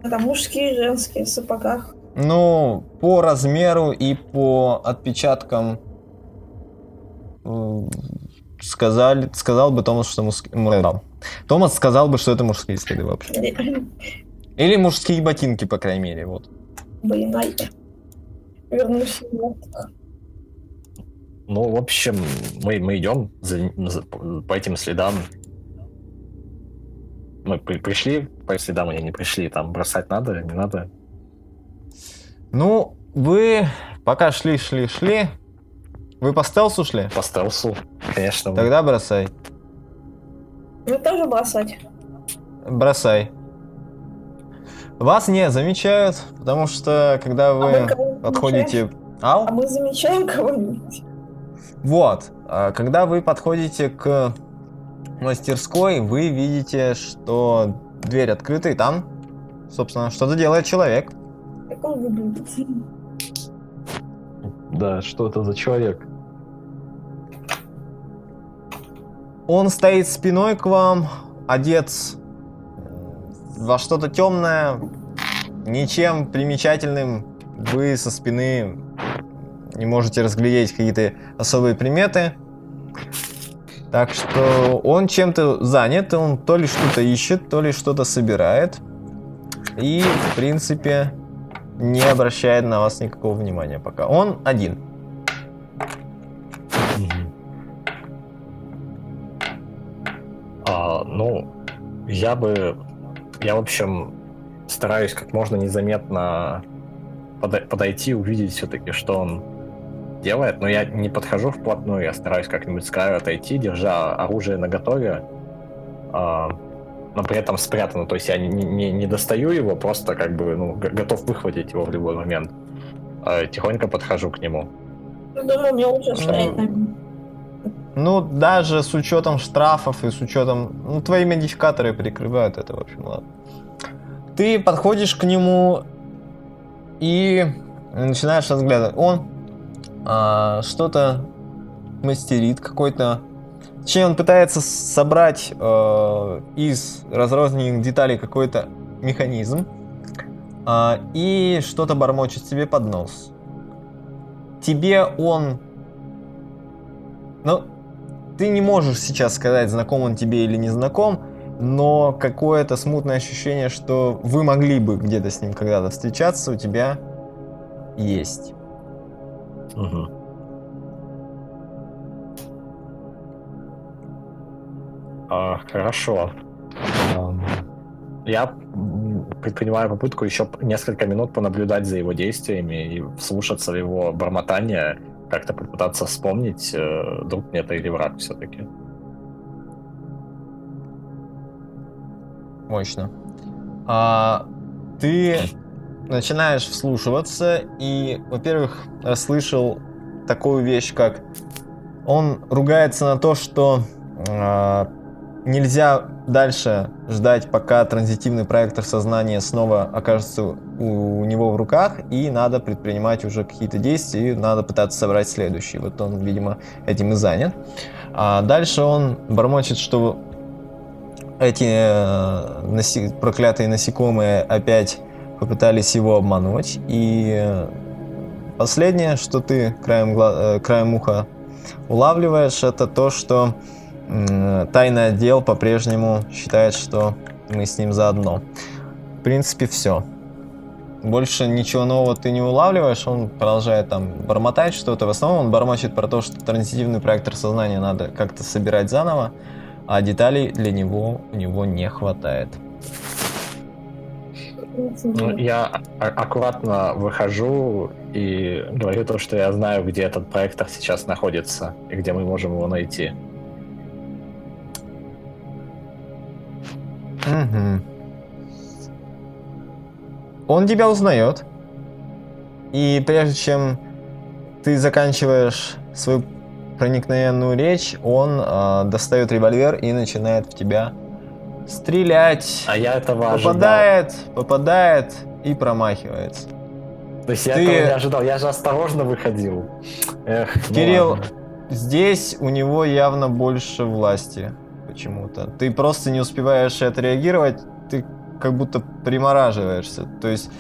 Там мужские и женские в сапогах. Ну, по размеру и по отпечаткам м, сказали, сказал бы Томас, что мужские... Томас сказал бы, что это мужские следы вообще. [laughs] Или мужские ботинки, по крайней мере, вот. Блин, ай. Вернулся в мертвых. Ну, в общем, мы, мы идем за- за- по этим следам. Мы при- пришли по следам или не пришли, там бросать надо, не надо. Ну, вы пока шли, шли, шли. Вы по стелсу шли? По стелсу, конечно. мы- Тогда бросай. Ну, тоже бросать. Бросай. Вас не замечают, потому что когда А мы вы кого-нибудь подходите... замечаем? Ау? А мы замечаем кого-нибудь? Вот, а, когда вы подходите к мастерской, вы видите, что дверь открыта, и там, собственно, что-то делает человек. Да, что это за человек? Он стоит спиной к вам, одет во что-то темное, ничем примечательным вы со спины не можете разглядеть какие-то особые приметы. Так что он чем-то занят, он то ли что-то ищет, то ли что-то собирает. И, в принципе, не обращает на вас никакого внимания пока. Он один. А, ну, я бы... Я, в общем, стараюсь как можно незаметно подо- подойти, увидеть все-таки, что он делает, но я не подхожу вплотную, я стараюсь как-нибудь с краю отойти, держа оружие наготове, а, но при этом спрятано, то есть я не, не, не достаю его, просто как бы ну, готов выхватить его в любой момент. А, тихонько подхожу к нему. Думаю, мне лучше стоять на Ну, даже с учетом штрафов и с учетом... Ну, твои модификаторы перекрывают это, в общем, ладно. Ты подходишь к нему и начинаешь разглядывать. Он а, что-то мастерит, какой-то... Точнее, он пытается собрать э, из разрозненных деталей какой-то механизм э, и что-то бормочет себе под нос. Тебе он... Ну, ты не можешь сейчас сказать, знаком он тебе или не знаком, но какое-то смутное ощущение, что вы могли бы где-то с ним когда-то встречаться, у тебя есть. Угу. А, хорошо. Я предпринимаю попытку еще несколько минут понаблюдать за его действиями и вслушаться в его бормотание, как-то попытаться вспомнить, э, друг мне это или враг все-таки. Мощно. А, ты начинаешь вслушиваться и, во-первых, расслышал такую вещь, как он ругается на то, что э, нельзя дальше ждать, пока транзитивный проектор сознания снова окажется у, у него в руках, и надо предпринимать уже какие-то действия, и надо пытаться собрать следующий. Вот он, видимо, этим и занят. А дальше он бормочет, что эти э, наси- проклятые насекомые опять попытались его обмануть. И последнее, что ты краем, э, краем уха улавливаешь, это то, что тайный отдел по-прежнему считает, что мы с ним заодно. В принципе, все. Больше ничего нового ты не улавливаешь, он продолжает там бормотать что-то. В основном он бормочет про то, что транзитивный проектор сознания надо как-то собирать заново, а деталей для него у него не хватает. Ну, я аккуратно выхожу и говорю то, что я знаю, где этот проектор сейчас находится и где мы можем его найти. Угу. Он тебя узнает. И прежде чем ты заканчиваешь свою проникновенную речь, он э, достает револьвер и начинает в тебя стрелять. А я этого попадает, ожидал. Попадает и промахивается. То есть я Ты... этого не ожидал, я же осторожно выходил. Эх, ну Кирилл, ну здесь у него явно больше власти почему-то. Ты просто не успеваешь отреагировать, ты как будто примораживаешься. То есть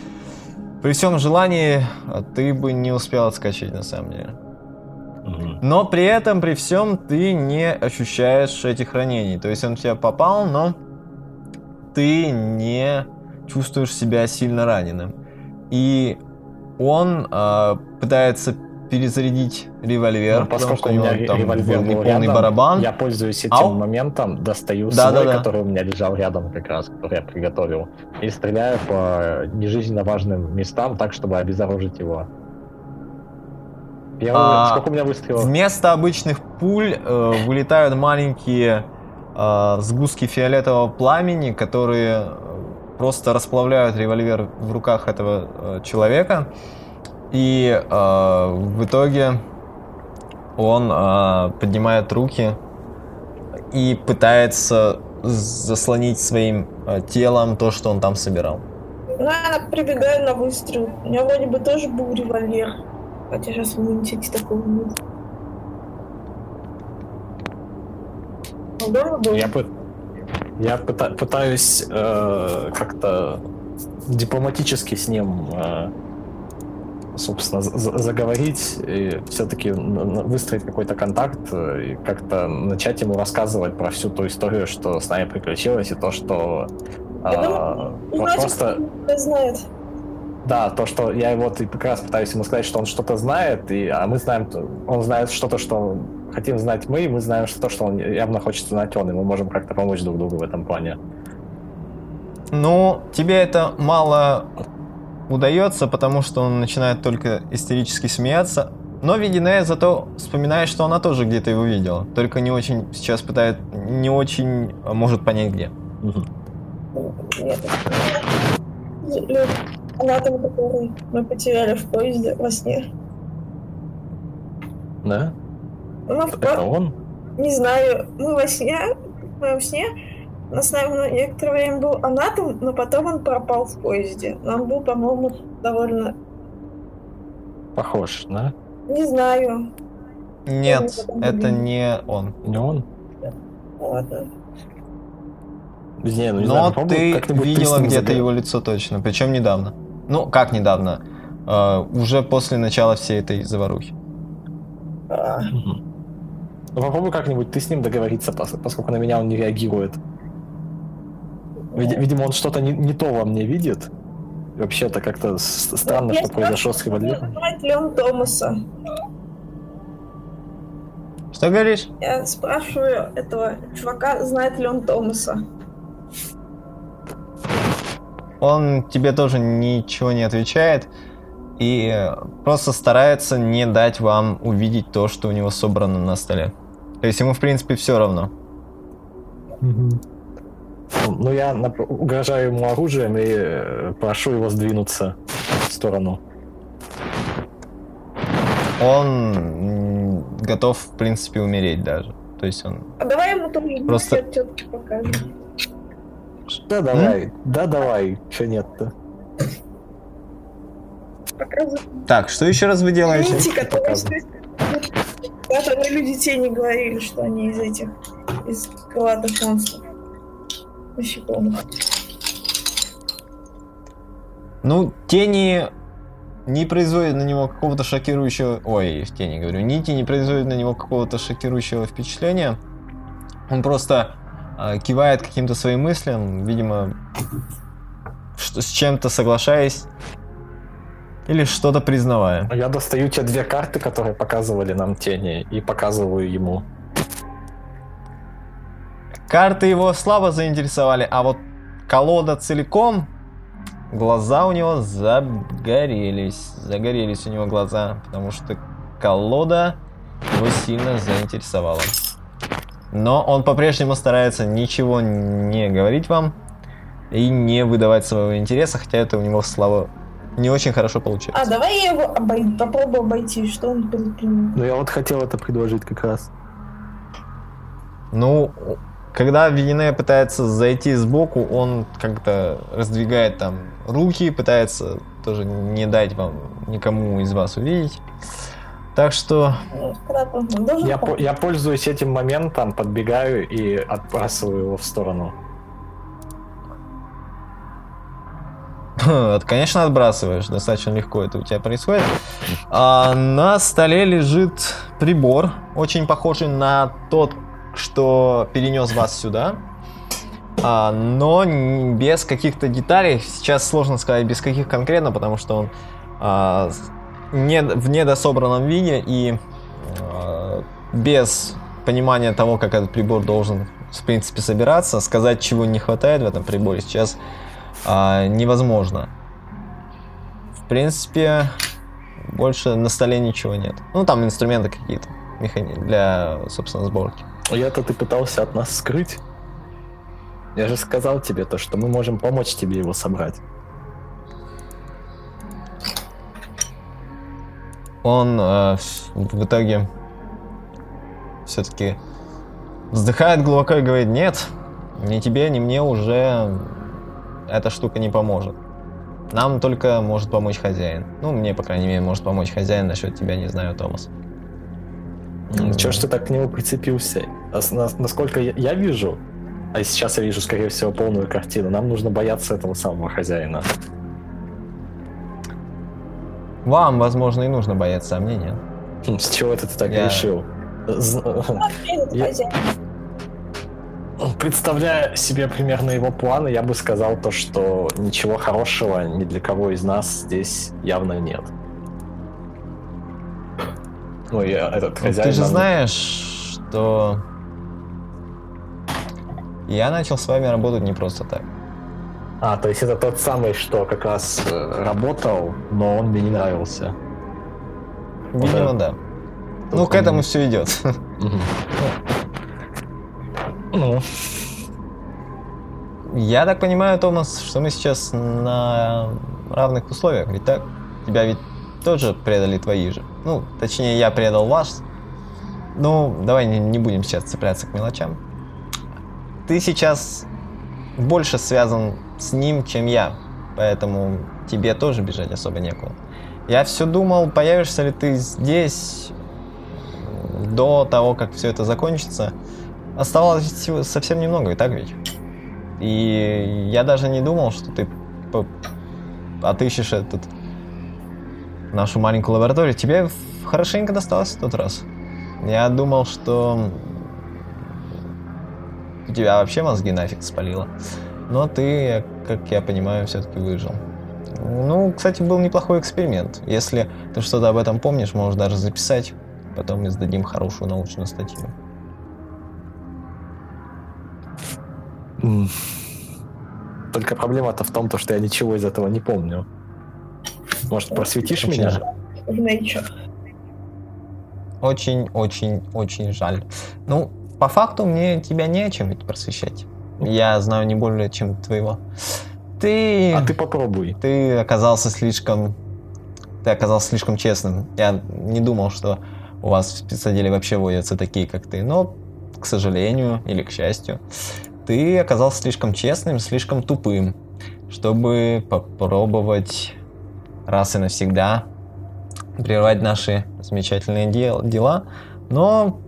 при всем желании а, ты бы не успел отскочить на самом деле. Но при этом, при всем, ты не ощущаешь этих ранений. То есть он в тебя попал, но ты не чувствуешь себя сильно раненым. И он э, пытается перезарядить револьвер, ну, поскольку у меня там револьвер был полный рядом, барабан. Я пользуюсь этим Ау? моментом, достаю да, свой, да, да. который у меня лежал рядом как раз, который я приготовил, и стреляю по нежизненно важным местам так, чтобы обезоружить его. Я, а, сколько у меня выстрелов? Вместо обычных пуль э, вылетают маленькие сгустки фиолетового пламени, которые просто расплавляют револьвер в руках этого э, человека. И э, в итоге он э, поднимает руки и пытается заслонить своим э, телом то, что он там собирал. Ну, она прибегает на выстрел. У меня вроде бы тоже был револьвер. Хотя сейчас в иммунитете такого нет. Я, пы... Я пыта- пытаюсь э, как-то дипломатически с ним, э, собственно, за- заговорить и все-таки выстроить какой-то контакт э, и как-то начать ему рассказывать про всю ту историю, что с нами приключилось, и то, что э, Я думаю, Значит, просто... знает. Да, то, что я вот и как раз пытаюсь ему сказать, что он что-то знает, и, а мы знаем, он знает что-то, что хотим знать мы, и мы знаем что то, что он явно хочет знать он, и мы можем как-то помочь друг другу в этом плане. Ну, тебе это мало удается, потому что он начинает только истерически смеяться. Но Ведине зато вспоминает, что она тоже где-то его видела. Только не очень сейчас пытает, не очень может понять где. Нет. Анатом, который мы потеряли в поезде во сне. Да? Ну, Это он? Не знаю. Мы во сне, в моем сне, на с нами некоторое время был анатом, но потом он пропал в поезде. Он был, по-моему, довольно... Похож, да? Не знаю. Нет, это не он. Не он? Ладно. Не, ну, не Но знаю, ты видела где-то его лицо точно, причем недавно. Ну, как недавно? Uh, уже после начала всей этой заварухи. А. Ну, попробуй как-нибудь ты с ним договориться, поскольку на меня он не реагирует. Видимо, он что-то не, не то во мне видит. Вообще-то как-то странно, Я что произошло с револьвером. Знает ли он Томаса? Что говоришь? Я спрашиваю этого чувака, знает ли он Томаса. Он тебе тоже ничего не отвечает и просто старается не дать вам увидеть то, что у него собрано на столе. То есть ему, в принципе, все равно. Ну, я угрожаю ему оружием и э, прошу его сдвинуться в сторону. Он готов, в принципе, умереть даже. То есть он... А давай ему тоже Просто... покажем. Да давай, М? да давай, что нет-то. Так, что еще раз вы делаете? Нити, которые, которые люди тени говорили, что они из этих, из крылатых монстров. Насекомых. Ну, тени не производят на него какого-то шокирующего... Ой, в тени говорю. Нити не производят на него какого-то шокирующего впечатления. Он просто э, кивает каким-то своим мыслям, видимо, что, с чем-то соглашаясь или что-то признавая. Я достаю те две карты, которые показывали нам тени, и показываю ему. Карты его слабо заинтересовали, а вот колода целиком, глаза у него загорелись. Загорелись у него глаза, потому что колода его сильно заинтересовала. Но он по-прежнему старается ничего не говорить вам и не выдавать своего интереса, хотя это у него слава не очень хорошо получается. А давай я его обой... попробую обойти, что он предпримет. Ну я вот хотел это предложить как раз. Ну, когда Вине пытается зайти сбоку, он как-то раздвигает там руки, пытается тоже не дать вам никому из вас увидеть. Так что... Я, по я пользуюсь этим моментом, подбегаю и отбрасываю его в сторону. [laughs] Конечно, отбрасываешь. Достаточно легко это у тебя происходит. А на столе лежит прибор, очень похожий на тот, что перенес вас сюда. А, но без каких-то деталей. Сейчас сложно сказать, без каких конкретно, потому что он а, не, в недособранном виде и а, без понимания того, как этот прибор должен, в принципе, собираться. Сказать, чего не хватает в этом приборе, сейчас а, невозможно. В принципе, больше на столе ничего нет. Ну, там инструменты какие-то механи... для, собственно, сборки. Я-то ты пытался от нас скрыть. Я же сказал тебе то, что мы можем помочь тебе его собрать. Он э, в итоге все-таки вздыхает глубоко и говорит, нет, ни тебе, ни мне уже эта штука не поможет. Нам только может помочь хозяин. Ну, мне, по крайней мере, может помочь хозяин насчет тебя, не знаю, Томас. Чего ж ты так к нему прицепился? А насколько я, вижу, А сейчас я вижу, скорее всего, полную картину. Нам нужно бояться этого самого хозяина. Вам, возможно, и нужно бояться, а мне нет. Хм, С чего это ты так Я- решил? Этот Я-. Представляя себе примерно его планы, я бы сказал то, что ничего хорошего ни для кого из нас здесь явно нет. Ну, я этот хозяин... Ты же нам- знаешь, что я начал с вами работать не просто так. А, то есть это тот самый, что как раз э, работал, но он мне не нравился. Видимо, да. Ну, к этому все идет. [laughs] Ну, Я так понимаю, Томас, что мы сейчас на равных условиях, ведь так? Тебя ведь тоже предали твои же. Ну, точнее, я предал вас. Ну, давай не, не будем сейчас цепляться к мелочам. Ты сейчас больше связан с ним, чем я, поэтому тебе тоже бежать особо некуда. Я все думал, появишься ли ты здесь до того, как все это закончится. Оставалось всего- совсем немного, и так ведь? И я даже не думал, что ты отыщешь этот нашу маленькую лабораторию. Тебе хорошенько досталось в тот раз. Я думал, что у тебя вообще мозги нафиг спалило. Но ты, как я понимаю, все-таки выжил. Ну, кстати, был неплохой эксперимент. Если ты что-то об этом помнишь, можешь даже записать. Потом мы сдадим хорошую научную статью. Только проблема-то в том, то, что я ничего из этого не помню. Может, просветишь Очень меня? Очень-очень-очень жаль. Ну, по факту мне тебя не о чем ведь просвещать. Я знаю не более, чем твоего. Ты... А ты попробуй. Ты оказался слишком... Ты оказался слишком честным. Я не думал, что у вас в спецотделе вообще водятся такие, как ты. Но, к сожалению, или к счастью, ты оказался слишком честным, слишком тупым, чтобы попробовать раз и навсегда прервать наши замечательные дел- дела. Но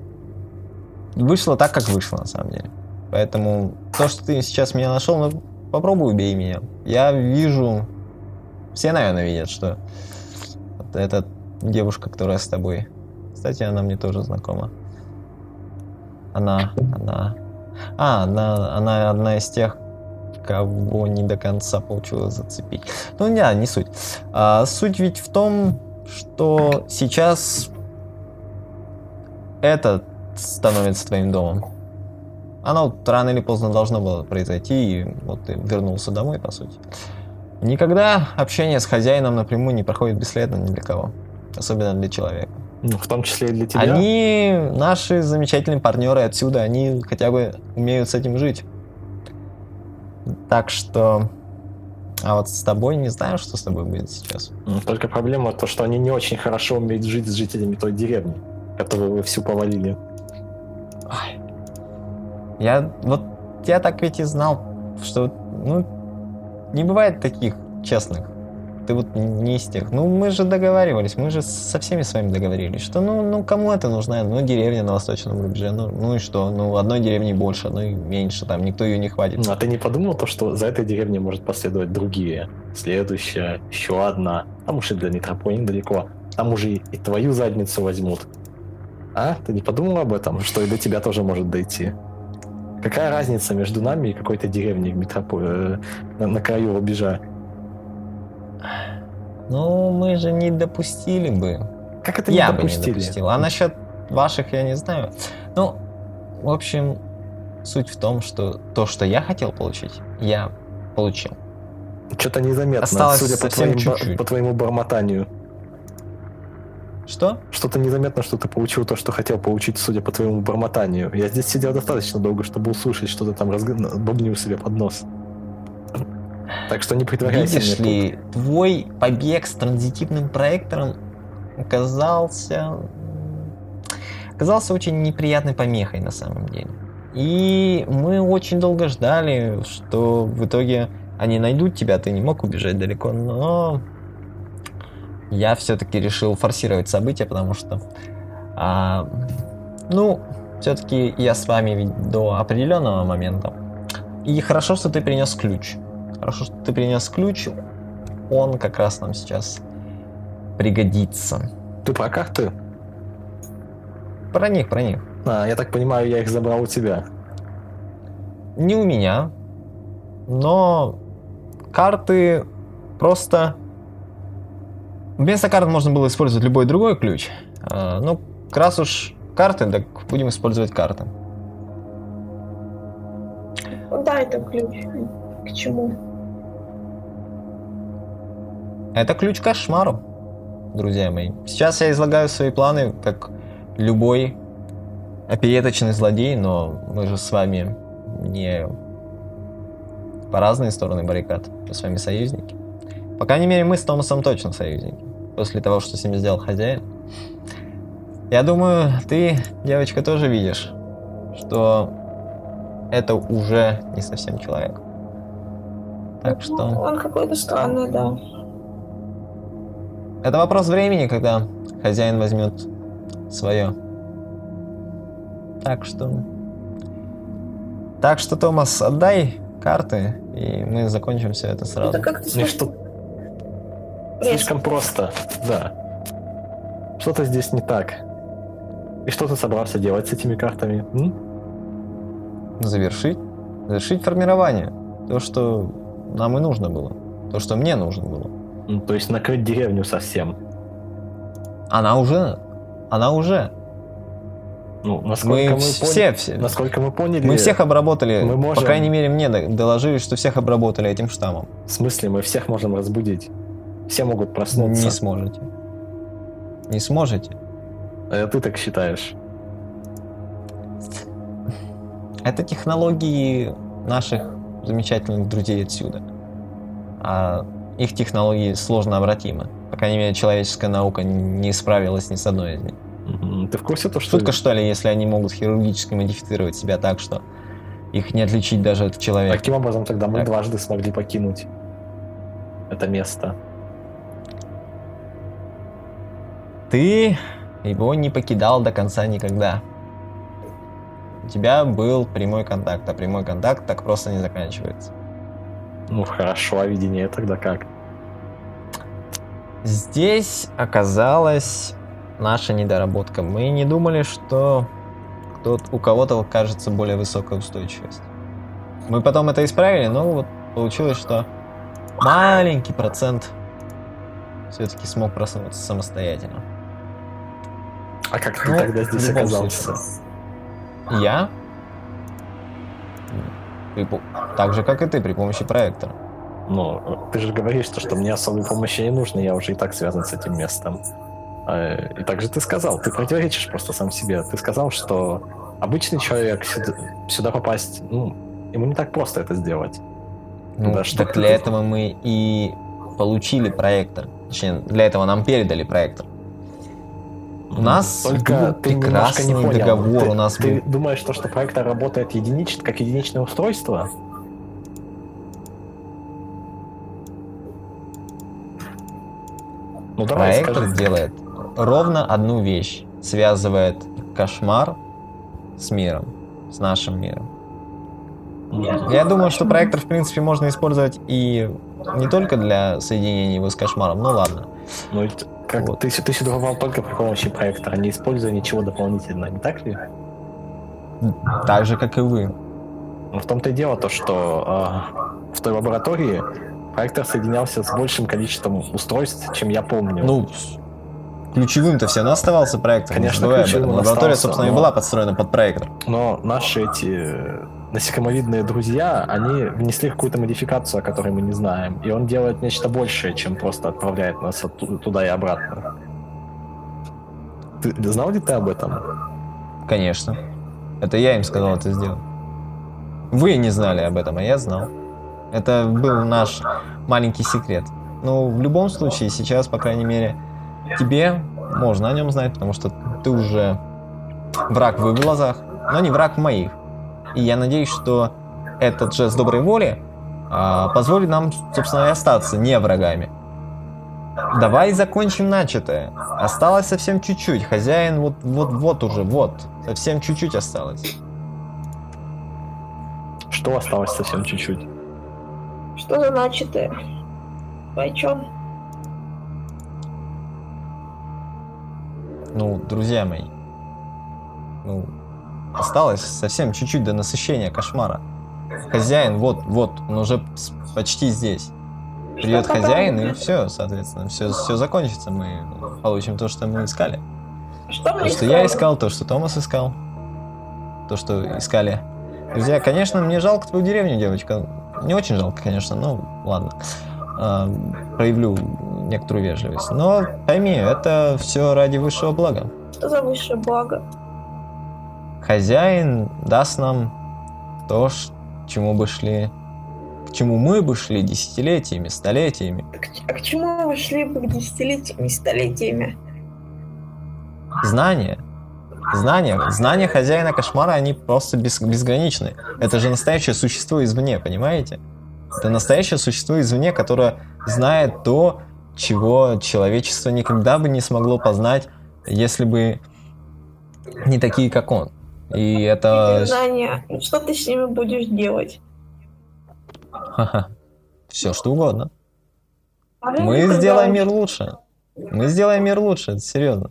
вышло так, как вышло, на самом деле. Поэтому то, что ты сейчас меня нашел, ну, попробуй убей меня. Я вижу... Все, наверное, видят, что вот эта девушка, которая с тобой... Кстати, она мне тоже знакома. Она... Она... А, она, она одна из тех, кого не до конца получилось зацепить. Ну, не, не суть. А, суть ведь в том, что сейчас это становится твоим домом. Оно вот рано или поздно должно было произойти, и вот ты вернулся домой, по сути. Никогда общение с хозяином напрямую не проходит бесследно ни для кого. Особенно для человека. Ну, в том числе и для тебя. Они, наши замечательные партнеры отсюда, они хотя бы умеют с этим жить. Так что... А вот с тобой не знаю, что с тобой будет сейчас. М, Только проблема то, что они не очень хорошо умеют жить с жителями той деревни, которую вы всю повалили. Ай. Я вот я так ведь и знал, что ну не бывает таких честных. Ты вот не из тех. Ну мы же договаривались, мы же со всеми с вами договорились, что ну ну кому это нужна? Ну деревня на восточном рубеже, ну ну и что? Ну одной деревни больше, одной меньше, там никто ее не хватит. А ты не подумал то, что за этой деревней может последовать другие? Следующая, еще одна. Там уж и до Нитропони недалеко. Там уже и, и твою задницу возьмут. А? Ты не подумал об этом, что и до тебя тоже может дойти? Какая разница между нами и какой-то деревней в метропо... э, на, на краю рубежа? Ну мы же не допустили бы. Как это не я бы не допустили? допустил. А насчет ваших я не знаю. Ну, в общем, суть в том, что то, что я хотел получить, я получил. Что-то незаметно, Осталось судя по, твоим, чуть-чуть. по твоему бормотанию. Что? Что-то незаметно, что ты получил то, что хотел получить, судя по твоему бормотанию. Я здесь сидел достаточно долго, чтобы услышать, что ты там разг... бубнил себе под нос. Так что не притворяйся Видишь мне ли, твой побег с транзитивным проектором оказался... оказался очень неприятной помехой на самом деле. И мы очень долго ждали, что в итоге они найдут тебя, ты не мог убежать далеко, но я все-таки решил форсировать события, потому что, а, ну, все-таки я с вами до определенного момента И хорошо, что ты принес ключ. Хорошо, что ты принес ключ. Он как раз нам сейчас пригодится. Ты про карты? Про них, про них. А, я так понимаю, я их забрал у тебя. Не у меня, но карты просто... Вместо карт можно было использовать любой другой ключ. А, ну, как раз уж карты, так будем использовать карты. Дай это ключ. К чему? Это ключ к кошмару, друзья мои. Сейчас я излагаю свои планы, как любой опереточный злодей, но мы же с вами не по разные стороны баррикад, мы с вами союзники. По крайней мере, мы с Томасом точно союзники. После того, что с ними сделал хозяин. Я думаю, ты, девочка, тоже видишь, что это уже не совсем человек. Так Ну, что... Он какой-то странный, да. Это вопрос времени, когда хозяин возьмет свое. Так что... Так что, Томас, отдай карты, и мы закончим все это сразу. Это как-то Мне слишком что слишком просто, да. Что-то здесь не так. И что ты собрался делать с этими картами? м? Завершить. Завершить формирование. То, что нам и нужно было. То, что мне нужно было. Ну, То есть накрыть деревню совсем. Она уже... Она уже. Ну, насколько Мы мы, вс- поняли, все, все. насколько мы поняли, Мы всех обработали. мы можем- По крайней мере, мне доложили, что всех обработали этим штаммом. в смысле мы всех можем разбудить. Все могут проснуться. Не сможете. Не сможете. А ты так считаешь? Это технологии наших замечательных друзей отсюда. А их технологии сложно обратимы. По крайней мере, человеческая наука не справилась ни с одной из них. Ты в курсе то, что... Шутка, что ли, если они могут хирургически модифицировать себя так, что их не отличить даже от человека. Каким образом тогда мы Так. дважды смогли покинуть это место? Ты его не покидал до конца никогда. У тебя был прямой контакт, а прямой контакт так просто не заканчивается. Ну хорошо, а видение тогда как? Здесь оказалась наша недоработка. Мы не думали, что кто у кого-то окажется более высокая устойчивость. Мы потом это исправили, но вот получилось, что маленький процент все-таки смог проснуться самостоятельно. А как ты Ну, тогда здесь оказался? Я? При Так же, как и ты, при помощи проектора. Ну, ты же говоришь, то, что мне особой помощи не нужно, я уже и так связан с этим местом. Э, И также ты сказал, ты противоречишь просто сам себе. Ты сказал, что обычный человек сюда, сюда попасть, ну, ему не так просто это сделать. Ну, Да, что так ты для тут- этого мы и получили проектор. Точнее, для этого нам передали проектор. У нас Только был ты прекрасный не понял. договор, Ты, у нас ты был... думаешь, то, что проектор работает единич, как единичное устройство? Ну давай Проектор скажи. делает ровно одну вещь. Связывает кошмар с миром, с нашим миром. Я думаю, что проектор, в принципе, можно использовать и не только для соединения его с кошмаром, ну ладно. Ну, как Вот. ты, ты сюда попал только при помощи проектора, не используя ничего дополнительно, не так ли? Так же, как и вы. Ну, в том-то и дело то, что а, в той лаборатории проектор соединялся с большим количеством устройств, чем я помню. Ну, ключевым-то все равно оставался проектор. не Конечно, ключевым Лаборатория, остался, собственно, и но- была подстроена под проектор. Но наши эти э, насекомовидные друзья, они внесли какую-то модификацию, о которой мы не знаем. И он делает нечто большее, чем просто отправляет нас оттуда, туда и обратно. Ты знал ли ты об этом? Конечно. Это я им сказал это сделать. Вы не знали об этом, а я знал. Это был наш маленький секрет. Но в любом случае, сейчас, по крайней мере, тебе можно о нем знать, потому что ты уже враг в их глазах, но не враг в моих. И я надеюсь, что этот жест доброй воли а, позволит нам, собственно, и остаться не врагами. Давай закончим начатое. Осталось совсем чуть-чуть. Хозяин вот, вот, вот уже, вот. Совсем чуть-чуть осталось. что осталось совсем чуть-чуть. Что за начатое? О чем? Ну, друзья мои, ну, осталось совсем чуть-чуть до насыщения кошмара. Хозяин, вот, вот, он уже почти здесь. Придет хозяин, и все, соответственно, все, все закончится. Мы получим то, что мы искали. Что мы То, что я искал, то, что Томас искал, то, что искали. Друзья, конечно, мне жалко твою деревню, девочка. Не очень жалко, конечно, но ладно. А, проявлю некоторую вежливость. Но пойми, это все ради высшего блага. Что за высшее благо? Хозяин даст нам то, чему бы шли, к чему мы бы шли десятилетиями, столетиями. А к, чему вы шли бы десятилетиями, столетиями? Знания. Знания. Знания хозяина кошмара, они просто бес- безграничны. Это же настоящее существо извне, понимаете? Это настоящее существо извне, которое знает то, чего человечество никогда бы не смогло познать, если бы не такие, как он. И это... Знания. Что ты с ними будешь делать? Все что угодно. А Мы сделаем мир лучше. Мы сделаем мир лучше, это серьезно.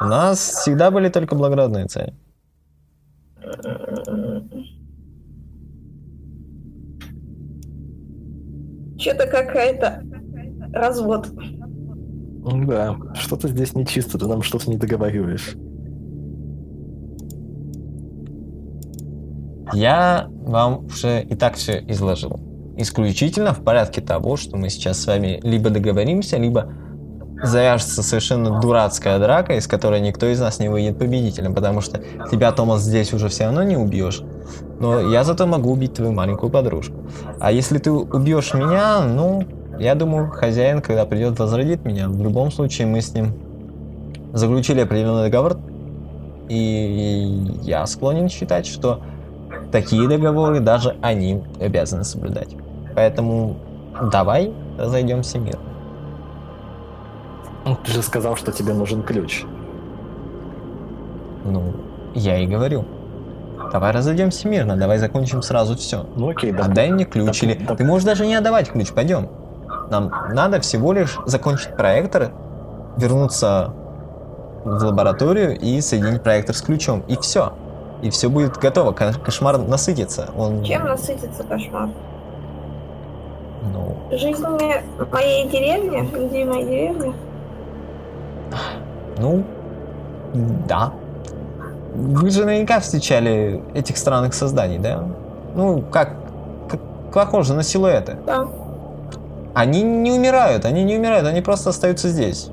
У нас всегда были только благородные цели. Что-то какая-то развод. Да, что-то здесь нечисто, ты нам что-то не договариваешь. Я вам уже и так все изложил. Исключительно в порядке того, что мы сейчас с вами либо договоримся, либо завяжется совершенно дурацкая драка, из которой никто из нас не выйдет победителем, потому что тебя, Томас, здесь уже все равно не убьешь. Но я зато могу убить твою маленькую подружку. А если ты убьешь меня, ну, я думаю, хозяин, когда придет, возродит меня. В любом случае, мы с ним заключили определенный договор, и я склонен считать, что такие договоры даже они обязаны соблюдать. Поэтому давай разойдемся мирно. Ну, Ты же сказал, что тебе нужен ключ. Ну, я и говорю. Давай разойдемся мирно, давай закончим сразу все. Ну окей, да. Отдай мне ключ, да- или да- ты можешь даже не отдавать ключ, пойдем. Нам надо всего лишь закончить проектор, вернуться в лабораторию и соединить проектор с ключом. И все. И все будет готово. Ко- Кошмар насытится. Он, Чем насытится кошмар? ну, Жизнями моей деревни, людей моей деревни. Ну, да. Вы же наверняка встречали этих странных созданий, да? Ну, как, как похоже на силуэты. Да. Они не умирают, они не умирают, они просто остаются здесь.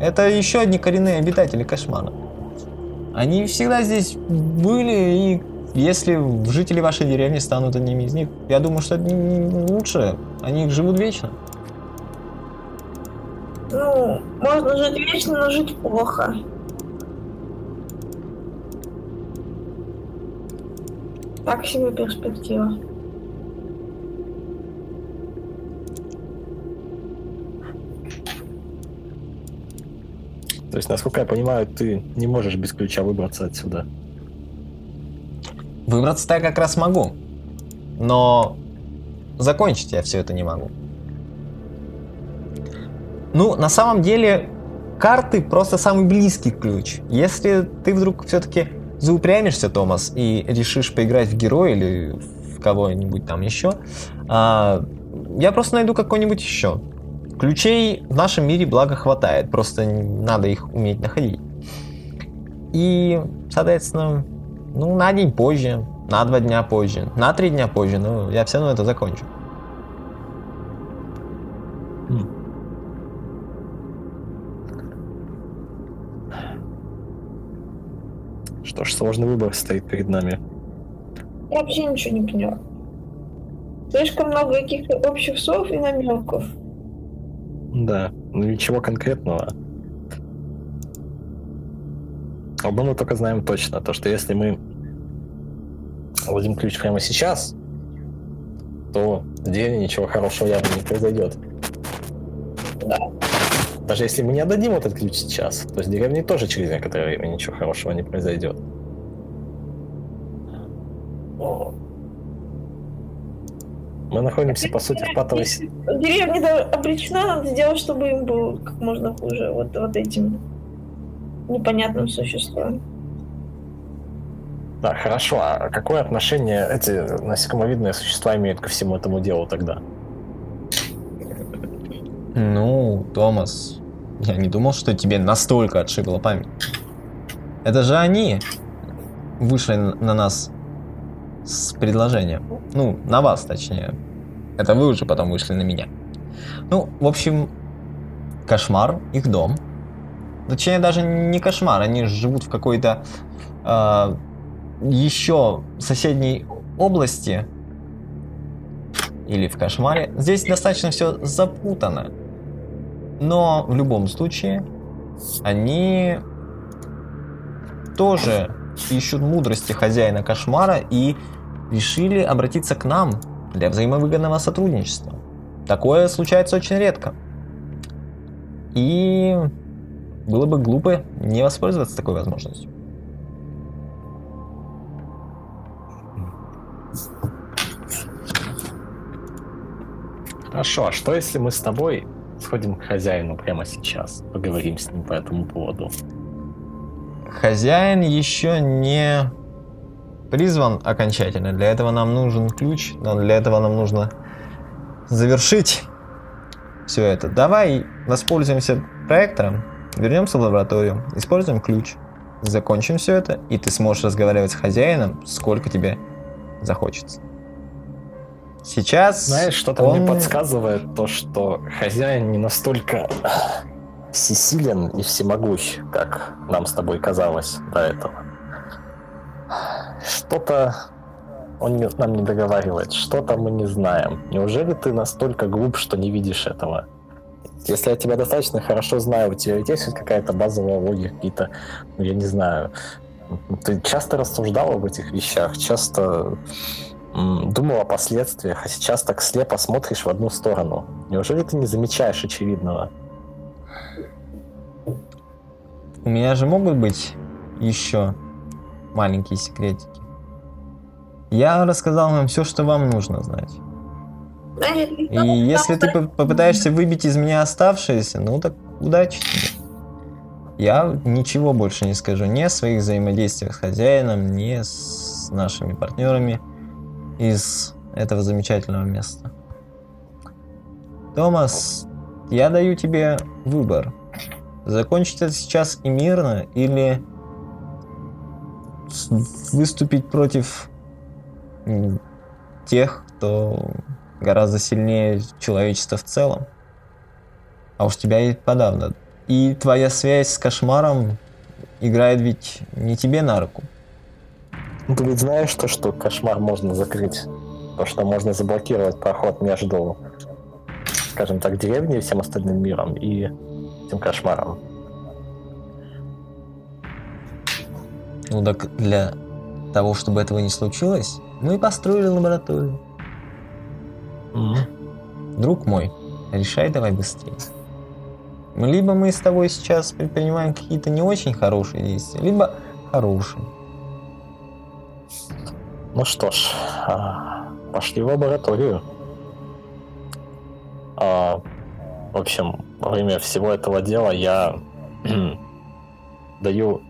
Это еще одни коренные обитатели кошмара. Они всегда здесь были, и если жители вашей деревни станут одними из них, я думаю, что это лучше. Они живут вечно. Ну, можно жить вечно, но жить плохо. Так себе перспектива. То есть, насколько я понимаю, ты не можешь без ключа выбраться отсюда. Выбраться-то я как раз могу. Но закончить я все это не могу. Ну, на самом деле, карты просто самый близкий ключ. Если ты вдруг все-таки заупрямишься, Томас, и решишь поиграть в героя или в кого-нибудь там еще, а, я просто найду какой-нибудь еще. Ключей в нашем мире, благо, хватает. Просто надо их уметь находить. И, соответственно, ну, на день позже, на два дня позже, на три дня позже, ну, я все равно это закончу. Что ж, сложный выбор стоит перед нами. Я вообще ничего не поняла. Слишком много каких-то общих слов и намеков. Да, ну ничего конкретного. Одно мы только знаем точно, то что если мы вводим ключ прямо сейчас, то в деревне ничего хорошего явно не произойдет. Да. Даже если мы не отдадим этот ключ сейчас, то с деревней тоже через некоторое время ничего хорошего не произойдет. Мы находимся, по сути, в патовой... Деревня да, обречена, надо сделать, чтобы им было как можно хуже вот, вот этим непонятным существом. Да, хорошо. А какое отношение эти насекомовидные существа имеют ко всему этому делу тогда? Ну, Томас, я не думал, что тебе настолько отшибла память. Это же они вышли на нас с предложением. Ну, на вас, точнее. Это вы уже потом вышли на меня. Ну, в общем, кошмар, их дом. Точнее, даже не кошмар, они живут в какой-то э, еще соседней области или в кошмаре. Здесь достаточно все запутано. Но в любом случае, они тоже ищут мудрости хозяина кошмара и решили обратиться к нам для взаимовыгодного сотрудничества. Такое случается очень редко. И было бы глупо не воспользоваться такой возможностью. Хорошо, а что если мы с тобой сходим к хозяину прямо сейчас? Поговорим с ним по этому поводу. Хозяин еще не призван окончательно. Для этого нам нужен ключ, но для этого нам нужно завершить все это. Давай воспользуемся проектором, вернемся в лабораторию, используем ключ, закончим все это, и ты сможешь разговаривать с хозяином, сколько тебе захочется. Сейчас Знаешь, что-то он... мне подсказывает то, что хозяин не настолько всесилен и всемогущ, как нам с тобой казалось до этого. Что-то он не- нам не договаривает, что-то мы не знаем. Неужели ты настолько глуп, что не видишь этого? Если я тебя достаточно хорошо знаю, у тебя ведь есть какая-то базовая логика, какие-то, ну, я не знаю, ты часто рассуждал об этих вещах, часто думал о последствиях, а сейчас так слепо смотришь в одну сторону. Неужели ты не замечаешь очевидного? У меня же могут быть еще маленькие секретики. Я рассказал вам все, что вам нужно знать. И если ты по- попытаешься выбить из меня оставшееся, ну так удачи тебе. Я ничего больше не скажу ни о своих взаимодействиях с хозяином, ни с нашими партнерами из этого замечательного места. Томас, я даю тебе выбор. Закончить это сейчас и мирно, или выступить против тех, кто гораздо сильнее человечества в целом. А уж тебя и подавно. И твоя связь с кошмаром играет ведь не тебе на руку. Ну, Ты ведь знаешь то, что кошмар можно закрыть? То, что можно заблокировать проход между, скажем так, деревней и всем остальным миром и этим кошмаром. Ну так для того, чтобы этого не случилось, мы и построили лабораторию. Друг мой, решай давай быстрее. Либо мы с тобой сейчас предпринимаем какие-то не очень хорошие действия, либо хорошие. Ну что ж, а, пошли в лабораторию. А, в общем, во время всего этого дела я [clears throat] даю...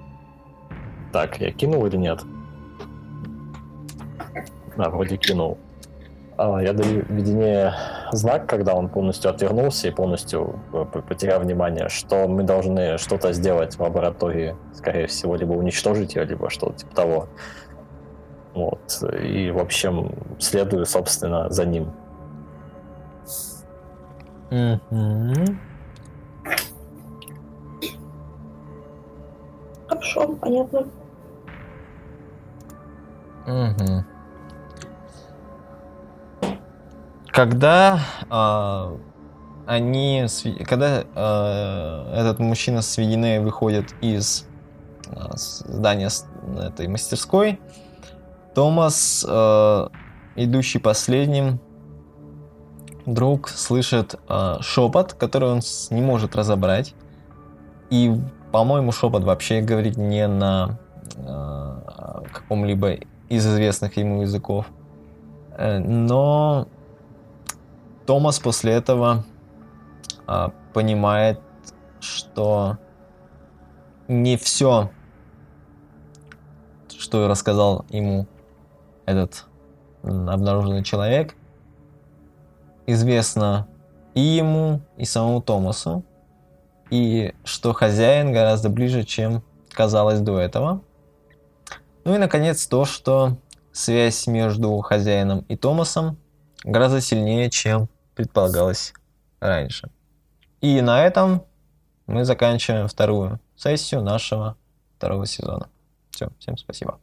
Так, я кинул или нет? Да, вроде кинул. А, я даю видение знак, когда он полностью отвернулся и полностью э, потерял внимание, что мы должны что-то сделать в лаборатории, скорее всего, либо уничтожить ее, либо что-то типа того. Вот. И, в общем, следую, собственно, за ним. Хорошо, понятно. Мгм. Когда а, они, когда а, этот мужчина с Ведине выходит из а, здания с- этой мастерской, Томас, а, идущий последним, вдруг слышит а, шепот, который он не может разобрать. И, по-моему, шепот вообще говорит не на а, каком-либо из известных ему языков. Э, Но Томас после этого а, понимает, что не все, что рассказал ему этот обнаруженный человек, известно и ему, и самому Томасу, и что хозяин гораздо ближе, чем казалось до этого. Ну и, наконец, то, что связь между хозяином и Томасом гораздо сильнее, чем предполагалось раньше. И на этом мы заканчиваем вторую сессию нашего второго сезона. Все, всем спасибо.